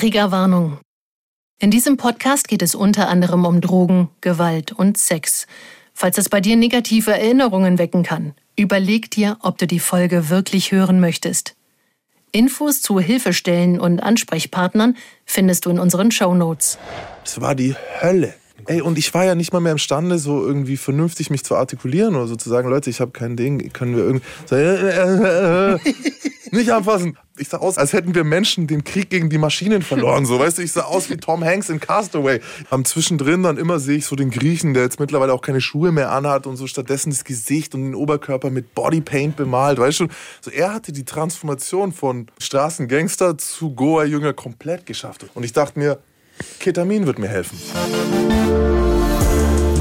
Triggerwarnung. In diesem Podcast geht es unter anderem um Drogen, Gewalt und Sex. Falls es bei dir negative Erinnerungen wecken kann, überleg dir, ob du die Folge wirklich hören möchtest. Infos zu Hilfestellen und Ansprechpartnern findest du in unseren Show Notes. Es war die Hölle. Ey, und ich war ja nicht mal mehr imstande, so irgendwie vernünftig mich zu artikulieren oder so zu sagen, Leute, ich habe kein Ding, können wir irgendwie so, äh, äh, äh, nicht anfassen. Ich sah aus, als hätten wir Menschen den Krieg gegen die Maschinen verloren, so, weißt du, ich sah aus wie Tom Hanks in Castaway. Am zwischendrin dann immer sehe ich so den Griechen, der jetzt mittlerweile auch keine Schuhe mehr anhat und so stattdessen das Gesicht und den Oberkörper mit Bodypaint bemalt, weißt du? So, er hatte die Transformation von Straßengangster zu Goa-Jünger komplett geschafft. Und ich dachte mir, Ketamin wird mir helfen.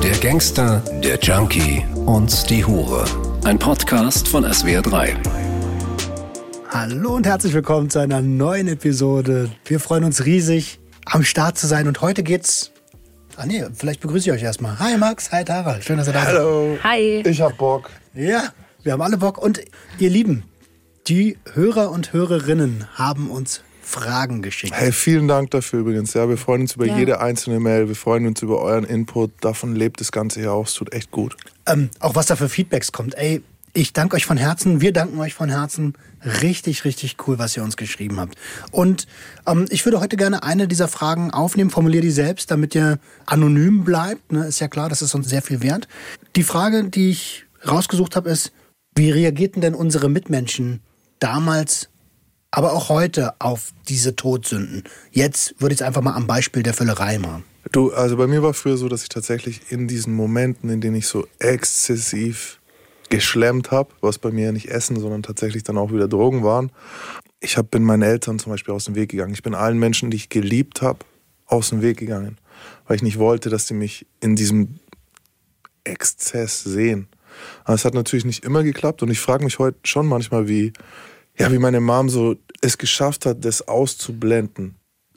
Der Gangster, der Junkie und die Hure. Ein Podcast von SWR3. Hallo und herzlich willkommen zu einer neuen Episode. Wir freuen uns riesig, am Start zu sein. Und heute geht's. Ah nee, vielleicht begrüße ich euch erstmal. Hi Max, hi Tara. Schön, dass ihr da seid. Hallo. Hi. Ich hab Bock. Ja, wir haben alle Bock. Und ihr Lieben, die Hörer und Hörerinnen haben uns Fragen geschickt. Hey, vielen Dank dafür übrigens. Ja, wir freuen uns über Ja. jede einzelne Mail. Wir freuen uns über euren Input. Davon lebt das Ganze hier auch. Es tut echt gut. Ähm, auch was da für Feedbacks kommt. Ey, ich danke euch von Herzen. Wir danken euch von Herzen. Richtig, richtig cool, was ihr uns geschrieben habt. Und ähm, ich würde heute gerne eine dieser Fragen aufnehmen. Formulier die selbst, damit ihr anonym bleibt. Ne? Ist ja klar, das ist uns sehr viel wert. Die Frage, die ich rausgesucht habe, ist, wie reagierten denn unsere Mitmenschen damals, aber auch heute auf diese Todsünden? Jetzt würde ich es einfach mal am Beispiel der Völlerei machen. Du, also bei mir war früher so, dass ich tatsächlich in diesen Momenten, in denen ich so exzessiv geschlemmt habe, was bei mir ja nicht Essen, sondern tatsächlich dann auch wieder Drogen waren, ich hab, bin meinen Eltern zum Beispiel aus dem Weg gegangen. Ich bin allen Menschen, die ich geliebt habe, aus dem Weg gegangen, weil ich nicht wollte, dass sie mich in diesem Exzess sehen. Aber es hat natürlich nicht immer geklappt und ich frage mich heute schon manchmal, wie, ja, wie meine Mom so es geschafft hat, das auszublenden,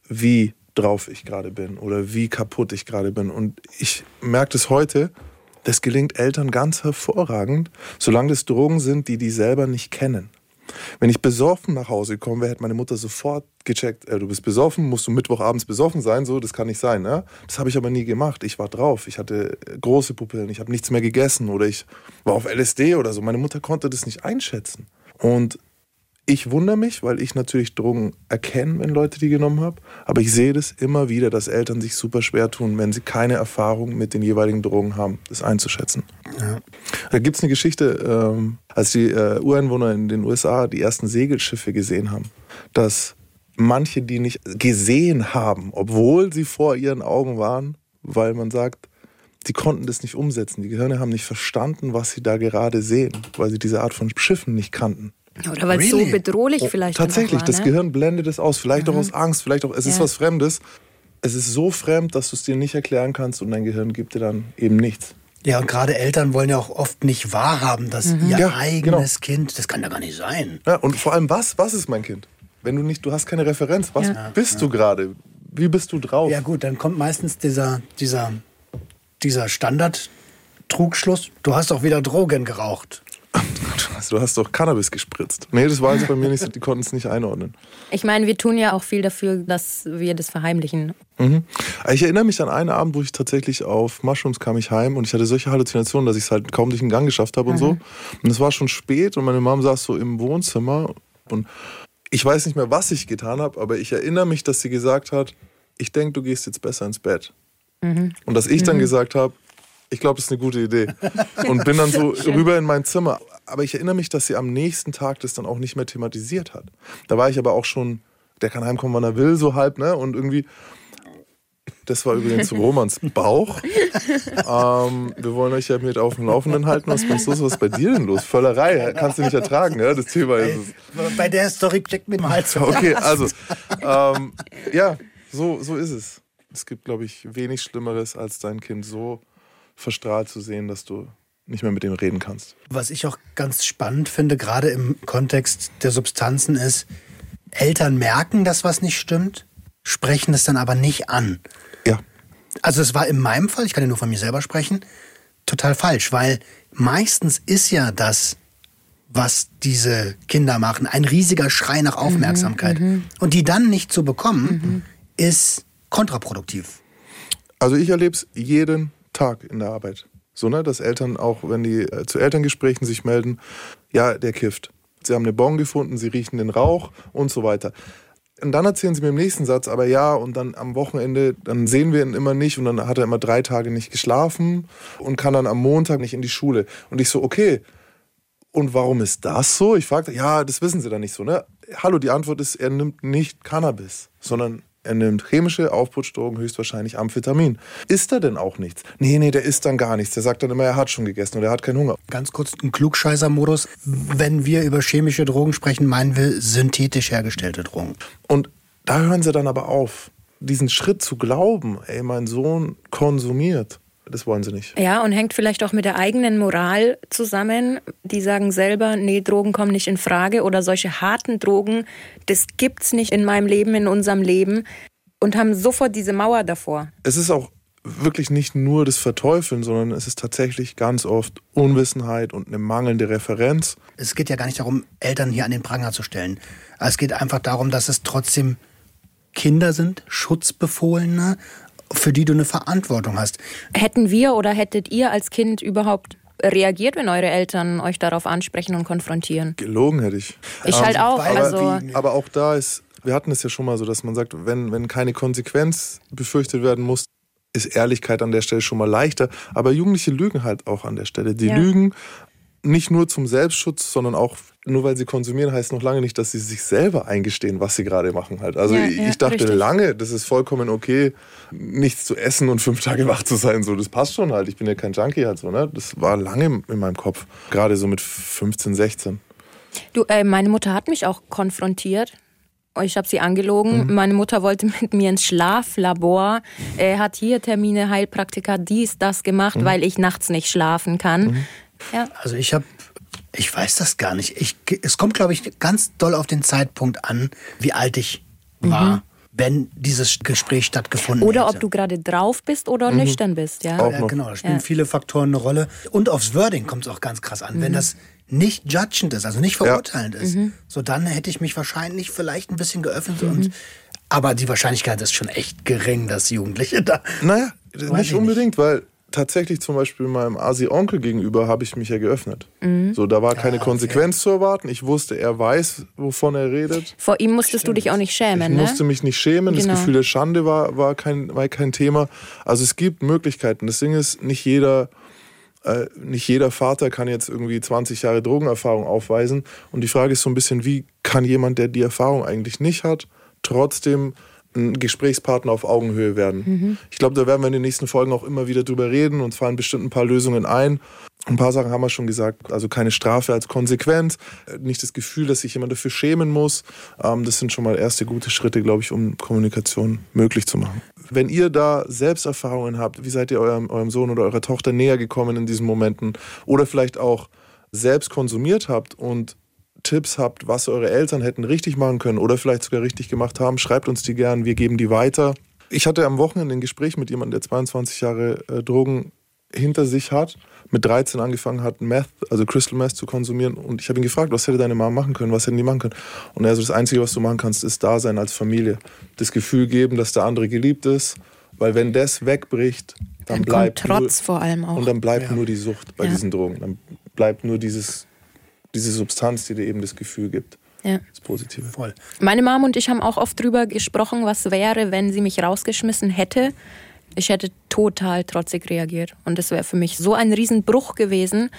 wie drauf ich gerade bin oder wie kaputt ich gerade bin. Und ich merke das heute, das gelingt Eltern ganz hervorragend, solange das Drogen sind, die die selber nicht kennen. Wenn ich besoffen nach Hause komme, hätte meine Mutter sofort gecheckt, äh, du bist besoffen, musst du Mittwochabends besoffen sein, so, das kann nicht sein. Ne? Das habe ich aber nie gemacht. Ich war drauf, ich hatte große Pupillen, ich habe nichts mehr gegessen oder ich war auf LSD oder so. Meine Mutter konnte das nicht einschätzen. Und ich wundere mich, weil ich natürlich Drogen erkenne, wenn Leute die genommen haben. Aber ich sehe das immer wieder, dass Eltern sich super schwer tun, wenn sie keine Erfahrung mit den jeweiligen Drogen haben, das einzuschätzen. Da gibt es eine Geschichte, ähm, als die äh, Ureinwohner in den USA die ersten Segelschiffe gesehen haben, dass manche die nicht gesehen haben, obwohl sie vor ihren Augen waren, weil man sagt, sie konnten das nicht umsetzen. Die Gehirne haben nicht verstanden, was sie da gerade sehen, weil sie diese Art von Schiffen nicht kannten. Oder weil es so Really? bedrohlich vielleicht Oh, Tatsächlich, das war, ne? Gehirn blendet es aus. Vielleicht auch aus Angst, vielleicht auch, es ist Ja. was Fremdes. Es ist so fremd, dass du es dir nicht erklären kannst und dein Gehirn gibt dir dann eben nichts. Ja, und gerade Eltern wollen ja auch oft nicht wahrhaben, dass ihr Ja, eigenes Kind, das kann ja gar nicht sein. Ja, und vor allem, was, was ist mein Kind? Wenn du nicht, du hast keine Referenz, was Ja. bist du gerade? Wie bist du drauf? Ja gut, dann kommt meistens dieser, dieser, dieser Standard-Trugschluss, du hast auch wieder Drogen geraucht. Du hast doch Cannabis gespritzt. Nee, das war jetzt bei mir nicht so, die konnten es nicht einordnen. Ich meine, wir tun ja auch viel dafür, dass wir das verheimlichen. Mhm. Ich erinnere mich an einen Abend, wo ich tatsächlich auf Mushrooms kam ich heim und ich hatte solche Halluzinationen, dass ich es halt kaum durch den Gang geschafft habe und so. Und es war schon spät und meine Mom saß so im Wohnzimmer und ich weiß nicht mehr, was ich getan habe, aber ich erinnere mich, dass sie gesagt hat, ich denke, du gehst jetzt besser ins Bett. Und dass ich dann gesagt habe, ich glaube, das ist eine gute Idee. Und bin dann so rüber in mein Zimmer. Aber ich erinnere mich, dass sie am nächsten Tag das dann auch nicht mehr thematisiert hat. Da war ich aber auch schon, der kann heimkommen, wann er will, so halb, ne? Und irgendwie, das war übrigens Romans Bauch. ähm, wir wollen euch ja mit auf dem Laufenden halten. Was ist los? Was ist bei dir denn los? Völlerei, kannst du nicht ertragen, ja? Das Thema ist es. Bei der Story checkt mit dem Hals. Okay, also, ähm, ja, so, so ist es. Es gibt, glaube ich, wenig Schlimmeres, als dein Kind so verstrahlt zu sehen, dass du nicht mehr mit ihm reden kannst. Was ich auch ganz spannend finde, gerade im Kontext der Substanzen, ist, Eltern merken, dass was nicht stimmt, sprechen es dann aber nicht an. Ja. Also es war in meinem Fall, ich kann ja nur von mir selber sprechen, total falsch, weil meistens ist ja das, was diese Kinder machen. Ein riesiger Schrei nach Aufmerksamkeit. Mhm, Und die dann nicht zu bekommen, ist kontraproduktiv. Also ich erlebe es jeden Tag in der Arbeit. So, ne, dass Eltern auch, wenn die äh, zu Elterngesprächen sich melden, ja, der kifft. Sie haben eine Bon gefunden, sie riechen den Rauch und so weiter. Und dann erzählen sie mir im nächsten Satz, aber ja, und dann am Wochenende, dann sehen wir ihn immer nicht und dann hat er immer drei Tage nicht geschlafen und kann dann am Montag nicht in die Schule. Und ich so, okay, und warum ist das so? Ich fragte, ja, das wissen sie dann nicht so, ne? Hallo, die Antwort ist, er nimmt nicht Cannabis, sondern er nimmt chemische Aufputschdrogen, höchstwahrscheinlich Amphetamin. Isst er denn auch nichts? Nee, nee, der isst dann gar nichts. Der sagt dann immer, er hat schon gegessen oder er hat keinen Hunger. Ganz kurz ein Klugscheißer-Modus. Wenn wir über chemische Drogen sprechen, meinen wir synthetisch hergestellte Drogen. Und da hören sie dann aber auf. Diesen Schritt zu glauben, ey, mein Sohn konsumiert, das wollen sie nicht. Ja, und hängt vielleicht auch mit der eigenen Moral zusammen. Die sagen selber, nee, Drogen kommen nicht in Frage oder solche harten Drogen, das gibt's nicht in meinem Leben, in unserem Leben und haben sofort diese Mauer davor. Es ist auch wirklich nicht nur das Verteufeln, sondern es ist tatsächlich ganz oft Unwissenheit und eine mangelnde Referenz. Es geht ja gar nicht darum, Eltern hier an den Pranger zu stellen. Es geht einfach darum, dass es trotzdem Kinder sind, Schutzbefohlene, für die du eine Verantwortung hast. Hätten wir oder hättet ihr als Kind überhaupt reagiert, wenn eure Eltern euch darauf ansprechen und konfrontieren? Gelogen hätte ich. Ich halt auch. weil- Also, Aber auch da ist, wir hatten es ja schon mal so, dass man sagt, wenn, wenn keine Konsequenz befürchtet werden muss, ist Ehrlichkeit an der Stelle schon mal leichter. Aber Jugendliche lügen halt auch an der Stelle. Die Ja. lügen nicht nur zum Selbstschutz, sondern auch, nur weil sie konsumieren, heißt noch lange nicht, dass sie sich selber eingestehen, was sie gerade machen halt. Also Ja, ich, ja, ich dachte richtig. lange, das ist vollkommen okay, nichts zu essen und fünf Tage wach zu sein. So, das passt schon halt. Ich bin ja kein Junkie halt so, ne? Das war lange in meinem Kopf. Gerade so mit 15, 16. du, äh, meine Mutter hat mich auch konfrontiert. Ich habe sie angelogen. Meine Mutter wollte mit mir ins Schlaflabor. Er hat hier Termine, Heilpraktiker, dies, das gemacht, weil ich nachts nicht schlafen kann. Ja. Also ich habe, ich weiß das gar nicht. Ich, es kommt, glaube ich, ganz doll auf den Zeitpunkt an, wie alt ich war, wenn dieses Gespräch stattgefunden Oder hätte. ob du gerade drauf bist oder nüchtern bist, ja. Auch Ja, noch. genau, da spielen Ja. viele Faktoren eine Rolle. Und aufs Wording kommt es auch ganz krass an. Wenn das nicht judgend ist, also nicht verurteilend ist, so dann hätte ich mich wahrscheinlich vielleicht ein bisschen geöffnet und aber die Wahrscheinlichkeit ist schon echt gering, dass Jugendliche da. Naja, nicht unbedingt, weil tatsächlich zum Beispiel meinem Asi-Onkel gegenüber habe ich mich ja geöffnet. So, da war keine Konsequenz zu erwarten. Ich wusste, er weiß, wovon er redet. Vor ihm musstest du dich auch nicht Ich schämen, ne? musste mich nicht schämen. Genau. Das Gefühl der Schande war, war, kein, war kein Thema. Also es gibt Möglichkeiten. Das Ding ist, nicht jeder, äh, nicht jeder Vater kann jetzt irgendwie 20 Jahre Drogenerfahrung aufweisen. Und die Frage ist so ein bisschen, wie kann jemand, der die Erfahrung eigentlich nicht hat, trotzdem ein Gesprächspartner auf Augenhöhe werden. Ich glaube, da werden wir in den nächsten Folgen auch immer wieder drüber reden und fallen bestimmt ein paar Lösungen ein. Ein paar Sachen haben wir schon gesagt, also keine Strafe als Konsequenz, nicht das Gefühl, dass sich jemand dafür schämen muss. Ähm, Das sind schon mal erste gute Schritte, glaube ich, um Kommunikation möglich zu machen. Wenn ihr da Selbsterfahrungen habt, wie seid ihr eurem, eurem Sohn oder eurer Tochter näher gekommen in diesen Momenten oder vielleicht auch selbst konsumiert habt und Tipps habt, was eure Eltern hätten richtig machen können oder vielleicht sogar richtig gemacht haben, schreibt uns die gern, wir geben die weiter. Ich hatte am Wochenende ein Gespräch mit jemandem, der 22 Jahre äh, Drogen hinter sich hat, mit 13 angefangen hat, Meth, also Crystal Meth zu konsumieren. Und ich habe ihn gefragt, was hätte deine Mama machen können, was hätten die machen können? Und er so, das Einzige, was du machen kannst, ist da sein als Familie. Das Gefühl geben, dass der andere geliebt ist. Weil wenn das wegbricht, dann, Dann kommt bleibt Trotz nur, vor allem auch. Und dann bleibt nur die Sucht bei Ja. diesen Drogen. Dann bleibt nur dieses, diese Substanz, die dir eben das Gefühl gibt. Ja. Das Positive. Voll. Meine Mom und ich haben auch oft drüber gesprochen, was wäre, wenn sie mich rausgeschmissen hätte. Ich hätte total trotzig reagiert. Und das wäre für mich so ein Riesenbruch gewesen,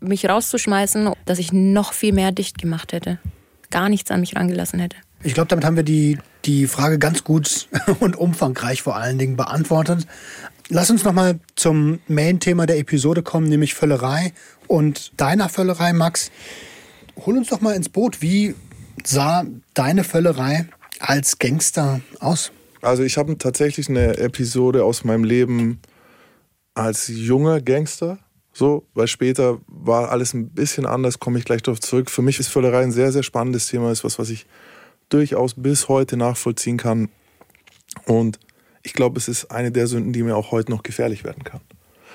mich rauszuschmeißen, dass ich noch viel mehr dicht gemacht hätte. Gar nichts an mich rangelassen hätte. Ich glaube, damit haben wir die, die Frage ganz gut und umfangreich vor allen Dingen beantwortet. Lass uns nochmal zum Main-Thema der Episode kommen, nämlich Völlerei und deiner Völlerei, Max. Hol uns doch mal ins Boot. Wie sah deine Völlerei als Gangster aus? Also ich habe tatsächlich eine Episode aus meinem Leben als junger Gangster. So, weil später war alles ein bisschen anders, komme ich gleich darauf zurück. Für mich ist Völlerei ein sehr, sehr spannendes Thema, ist was, was ich durchaus bis heute nachvollziehen kann. Und ich glaube, es ist eine der Sünden, die mir auch heute noch gefährlich werden kann.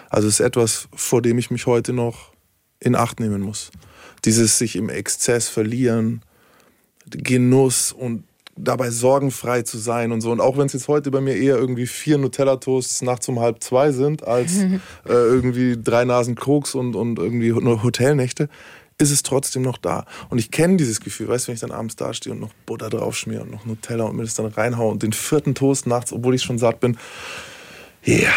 Also es ist etwas, vor dem ich mich heute noch in Acht nehmen muss. Dieses sich im Exzess verlieren, Genuss und dabei sorgenfrei zu sein und so. Und auch wenn es jetzt heute bei mir eher irgendwie vier Nutella-Toasts nachts um halb zwei sind, als äh, irgendwie drei Nasen Koks und, und irgendwie nur Hotelnächte, ist es trotzdem noch da. Und ich kenne dieses Gefühl, weißt du, wenn ich dann abends da stehe und noch Butter draufschmiere und noch Nutella und mir das dann reinhaue und den vierten Toast nachts, obwohl ich schon satt bin. Ja, yeah.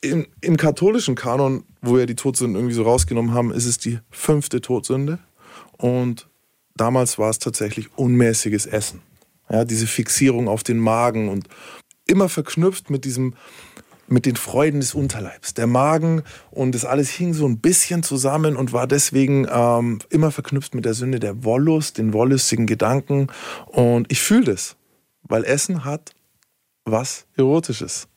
Im, im katholischen Kanon, wo wir die Todsünden irgendwie so rausgenommen haben, ist es die fünfte Todsünde. Und damals war es tatsächlich unmäßiges Essen. Ja, diese Fixierung auf den Magen und immer verknüpft mit diesem, mit den Freuden des Unterleibs. Der Magen und das alles hing so ein bisschen zusammen und war deswegen ähm, immer verknüpft mit der Sünde der Wollust, den wollüstigen Gedanken. Und ich fühle das, weil Essen hat was Erotisches.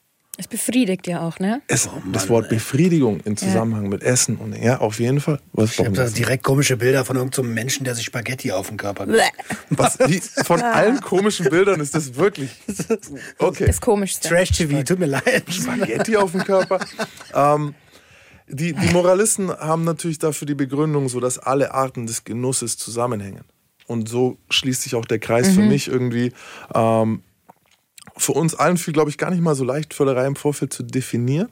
Es befriedigt ja auch, ne? Es, oh das Wort Befriedigung im Zusammenhang ja. mit Essen und ja, auf jeden Fall. Was, ich habe da direkt komische Bilder von irgendeinem so Menschen, der sich Spaghetti auf den Körper Was, wie, Von allen komischen Bildern ist das wirklich. Okay. Das komischste. Trash-TV, tut mir leid. Spaghetti auf dem Körper. ähm, die, die Moralisten haben natürlich dafür die Begründung, so dass alle Arten des Genusses zusammenhängen. Und so schließt sich auch der Kreis mhm. für mich irgendwie. Ähm, für uns allen glaube ich, gar nicht mal so leicht, Völlerei im Vorfeld zu definieren.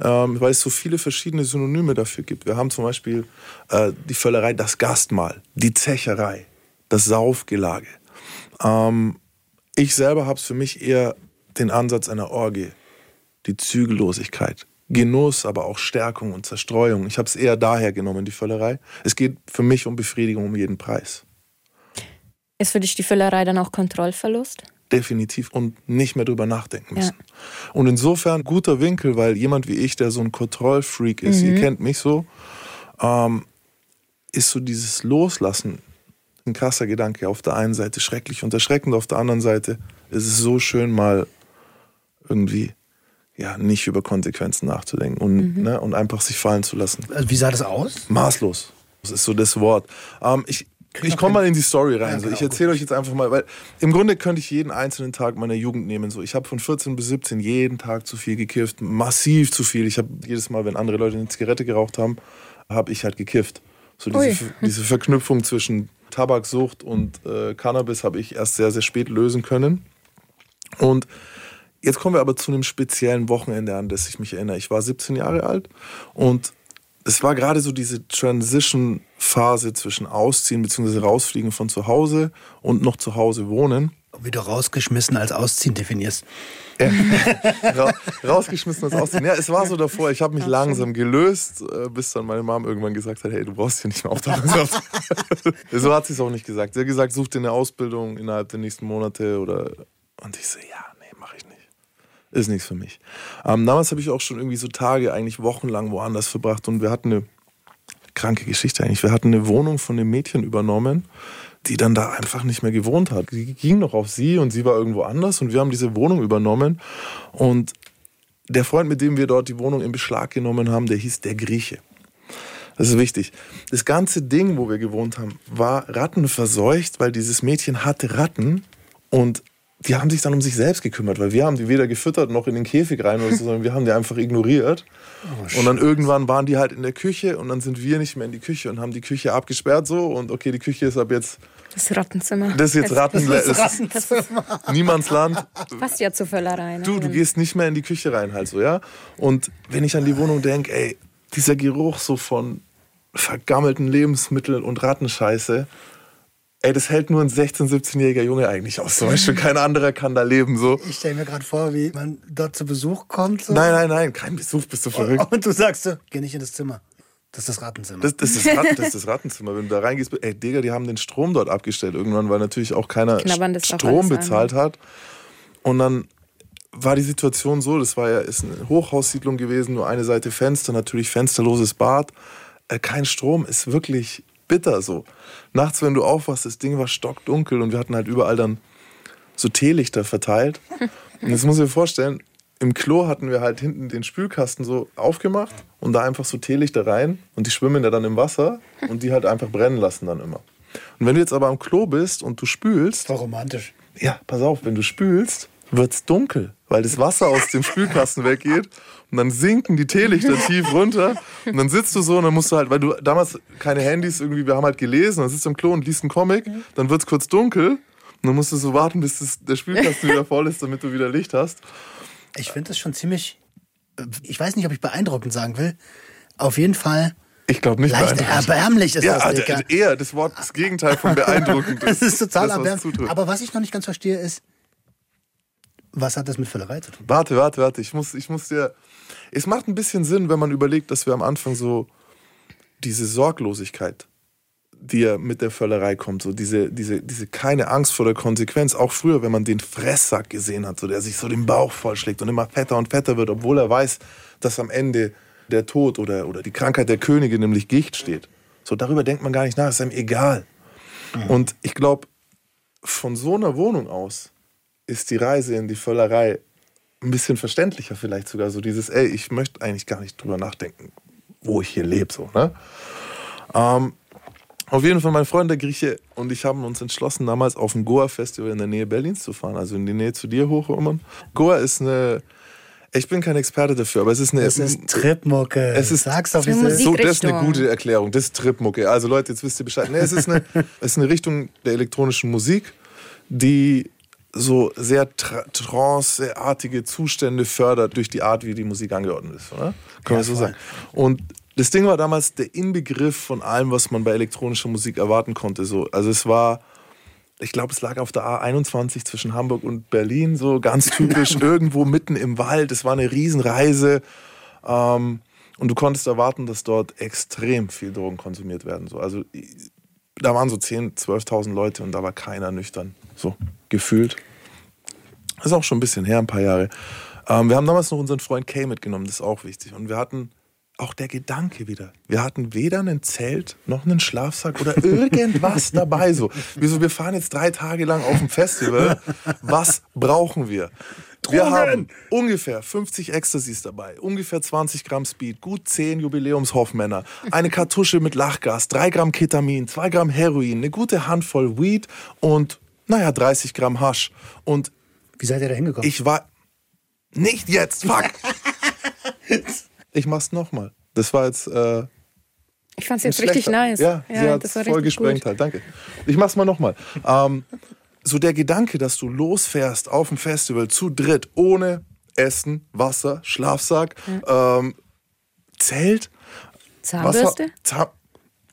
Ähm, weil es so viele verschiedene Synonyme dafür gibt. Wir haben zum Beispiel äh, die Völlerei, das Gastmahl, die Zecherei, das Saufgelage. Ähm, ich selber habe es für mich eher den Ansatz einer Orgie, die Zügellosigkeit, Genuss, aber auch Stärkung und Zerstreuung. Ich habe es eher daher genommen, die Völlerei. Es geht für mich um Befriedigung um jeden Preis. Ist für dich die Völlerei dann auch Kontrollverlust? Definitiv und nicht mehr drüber nachdenken müssen. Ja. Und insofern guter Winkel, weil jemand wie ich, der so ein Kontrollfreak ist, mhm. ihr kennt mich so, ähm, ist so dieses Loslassen ein krasser Gedanke. Auf der einen Seite schrecklich und erschreckend, auf der anderen Seite ist es so schön, mal irgendwie ja, nicht über Konsequenzen nachzudenken und, mhm. ne, und einfach sich fallen zu lassen. Also wie sah das aus? Maßlos. Das ist so das Wort. Ähm, ich, ich komme mal in die Story rein. Ja, so. Ich erzähle euch jetzt einfach mal, weil im Grunde könnte ich jeden einzelnen Tag meiner Jugend nehmen. So. Ich habe von 14 bis 17 jeden Tag zu viel gekifft, massiv zu viel. Ich habe jedes Mal, wenn andere Leute eine Zigarette geraucht haben, habe ich halt gekifft. So diese, diese Verknüpfung zwischen Tabaksucht und äh, Cannabis habe ich erst sehr, sehr spät lösen können. Und jetzt kommen wir aber zu einem speziellen Wochenende, an das ich mich erinnere. Ich war 17 Jahre alt und es war gerade so diese Transition-Phase zwischen Ausziehen bzw. rausfliegen von zu Hause und noch zu Hause wohnen. Wie du rausgeschmissen als Ausziehen definierst. Ja. Ra rausgeschmissen als Ausziehen. Ja, es war so davor. Ich habe mich langsam gelöst, äh, bis dann meine Mom irgendwann gesagt hat: Hey, du brauchst hier nicht mehr auftauchen. so hat sie es auch nicht gesagt. Sie hat gesagt: Such dir eine Ausbildung innerhalb der nächsten Monate. Oder und ich so: Ja, ist nichts für mich. Ähm, damals habe ich auch schon irgendwie so Tage, eigentlich wochenlang woanders verbracht und wir hatten eine kranke Geschichte eigentlich. Wir hatten eine Wohnung von einem Mädchen übernommen, die dann da einfach nicht mehr gewohnt hat. Die ging noch auf sie und sie war irgendwo anders und wir haben diese Wohnung übernommen und der Freund, mit dem wir dort die Wohnung in Beschlag genommen haben, der hieß der Grieche. Das ist wichtig. Das ganze Ding, wo wir gewohnt haben, war rattenverseucht, weil dieses Mädchen hatte Ratten und die haben sich dann um sich selbst gekümmert, weil wir haben die weder gefüttert noch in den Käfig rein oder so, sondern wir haben die einfach ignoriert. Oh, und dann irgendwann waren die halt in der Küche und dann sind wir nicht mehr in die Küche und haben die Küche abgesperrt so und okay, die Küche ist ab jetzt das Rattenzimmer. Das ist jetzt Ratten, das ist Rattenzimmer. Niemandsland. Passt ja zur Völlerei. Ne? Du, du gehst nicht mehr in die Küche rein halt so, ja? Und wenn ich an die Wohnung denke, ey, dieser Geruch so von vergammelten Lebensmitteln und Rattenscheiße, Ey, das hält nur ein 16-, 17-jähriger Junge eigentlich aus. Zum Beispiel kein anderer kann da leben. So. Ich stelle mir gerade vor, wie man dort zu Besuch kommt. So. Nein, nein, nein, kein Besuch, bist du verrückt. Und, und du sagst so, geh nicht in das Zimmer. Das ist das Rattenzimmer. Das, das, ist, das, Ratten, das ist das Rattenzimmer. Wenn du da reingehst, ey, Digga, die haben den Strom dort abgestellt irgendwann, weil natürlich auch keiner Strom bezahlt hat. Und dann war die Situation so, das war ja ist eine Hochhaussiedlung gewesen, nur eine Seite Fenster, natürlich fensterloses Bad. Äh, kein Strom ist wirklich bitter so. Nachts, wenn du aufwachst, das Ding war stockdunkel und wir hatten halt überall dann so Teelichter verteilt. Und jetzt muss ich mir vorstellen, im Klo hatten wir halt hinten den Spülkasten so aufgemacht und da einfach so Teelichter rein und die schwimmen ja dann im Wasser und die halt einfach brennen lassen dann immer. Und wenn du jetzt aber am Klo bist und du spülst. War romantisch. Ja, pass auf, wenn du spülst, wird es dunkel, weil das Wasser aus dem Spülkasten weggeht und dann sinken die Teelichter tief runter und dann sitzt du so und dann musst du halt, weil du damals keine Handys irgendwie, wir haben halt gelesen, dann sitzt du im Klo und liest einen Comic, dann wird es kurz dunkel und dann musst du so warten, bis das, der Spülkasten wieder voll ist, damit du wieder Licht hast. Ich finde das schon ziemlich, äh, ich weiß nicht, ob ich beeindruckend sagen will. Auf jeden Fall Ich glaube nicht leicht beeindruckend. erbärmlich ist Ja, das, also Digga. eher das Wort, das Gegenteil von beeindruckend. Das ist total das, erbärmlich. Aber was ich noch nicht ganz verstehe, ist, was hat das mit Völlerei zu tun? Warte, warte, warte. Ich muss, ich muss dir. Es macht ein bisschen Sinn, wenn man überlegt, dass wir am Anfang so diese Sorglosigkeit, die ja mit der Völlerei kommt, so diese, diese, diese keine Angst vor der Konsequenz. Auch früher, wenn man den Fresssack gesehen hat, so der sich so den Bauch vollschlägt und immer fetter und fetter wird, obwohl er weiß, dass am Ende der Tod oder, oder die Krankheit der Könige, nämlich Gicht, steht. So darüber denkt man gar nicht nach, ist einem egal. Und ich glaube, von so einer Wohnung aus ist die Reise in die Völlerei ein bisschen verständlicher vielleicht sogar. So dieses, ey, ich möchte eigentlich gar nicht drüber nachdenken, wo ich hier lebe. So, ne? ähm, auf jeden Fall, mein Freund der Grieche und ich haben uns entschlossen, damals auf ein Goa-Festival in der Nähe Berlins zu fahren, also in die Nähe zu dir hoch, Roman. Goa ist eine, ich bin kein Experte dafür, aber es ist eine... Es ist Tripmucke. Es ist- Sag's doch, wie es ist. so, das ist eine gute Erklärung. Das ist Tripmucke. Also Leute, jetzt wisst ihr Bescheid. Nee, es, ist eine, es ist eine Richtung der elektronischen Musik, die so sehr tra- tranceartige Zustände fördert durch die Art, wie die Musik angeordnet ist. Oder? Kann man Ja, so voll. sagen. Und das Ding war damals der Inbegriff von allem, was man bei elektronischer Musik erwarten konnte. So, also es war, ich glaube, es lag auf der A21 zwischen Hamburg und Berlin, so ganz typisch, irgendwo mitten im Wald. Es war eine Riesenreise. Ähm, und du konntest erwarten, dass dort extrem viel Drogen konsumiert werden. So. Also da waren so 10.000, 12.000 Leute und da war keiner nüchtern. So gefühlt. Das ist auch schon ein bisschen her, ein paar Jahre. Ähm, wir haben damals noch unseren Freund Kay mitgenommen, das ist auch wichtig. Und wir hatten auch der Gedanke wieder. Wir hatten weder ein Zelt noch einen Schlafsack oder irgendwas dabei. So. Wir, so, wir fahren jetzt drei Tage lang auf ein Festival. Was brauchen wir? Wir haben ungefähr 50 Ecstasys dabei, ungefähr 20 Gramm Speed, gut 10 Jubiläumshoffmänner, eine Kartusche mit Lachgas, 3 Gramm Ketamin, 2 Gramm Heroin, eine gute Handvoll Weed und, naja, 30 Gramm Hasch. Und Wie seid ihr da hingekommen? ich war. Nicht jetzt, fuck! Ich mach's nochmal. Das war jetzt. Äh, Ich fand's jetzt richtig nice. Ja, sie hat das war voll gesprengt gut. halt. Danke. Ich mach's mal nochmal. Ähm, so der Gedanke, dass du losfährst auf dem Festival zu dritt, ohne Essen, Wasser, Schlafsack, ähm, Zelt, Zahnbürste? Wasser, Zahn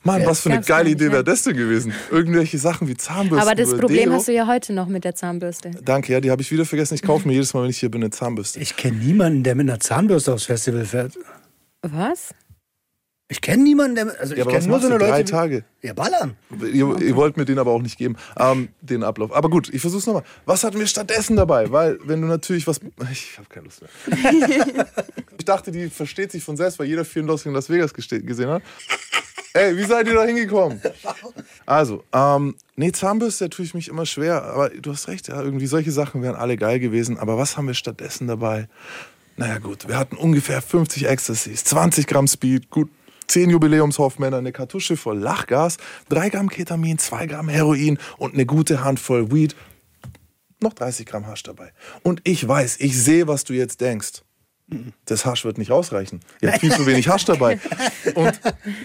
Mann, was für eine Ganz geile ehrlich, Idee ja. wäre das denn gewesen? Irgendwelche Sachen wie Zahnbürsten. Aber das Problem Deo. hast du ja heute noch mit der Zahnbürste. Danke, ja, die habe ich wieder vergessen. Ich kaufe mir jedes Mal, wenn ich hier bin, eine Zahnbürste. Ich kenne niemanden, der mit einer Zahnbürste aufs Festival fährt. Was? Ich kenne niemanden, der. Also Ja, ich kenne nur so eine Leute. Drei Tage. Ja, ballern. Ihr, ihr wollt mir den aber auch nicht geben, ähm, den Ablauf. Aber gut, ich versuch's nochmal. Was hatten wir stattdessen dabei? Weil, wenn du natürlich was. Ich habe keine Lust mehr. ich dachte, die versteht sich von selbst, weil jeder Film Los in Las Vegas gesehen hat. Ey, wie seid ihr da hingekommen? Also, ähm, nee, Zahnbürste tue ich mich immer schwer, aber du hast recht, ja, irgendwie solche Sachen wären alle geil gewesen. Aber was haben wir stattdessen dabei? Naja, gut, wir hatten ungefähr 50 Ecstasies, 20 Gramm Speed, gut 10 Jubiläumshoffmänner, eine Kartusche voll Lachgas, 3 Gramm Ketamin, 2 Gramm Heroin und eine gute Handvoll Weed. Noch 30 Gramm Hasch dabei. Und ich weiß, ich sehe, was du jetzt denkst. Das Hasch wird nicht ausreichen. Ihr habt viel zu wenig Hasch dabei. Und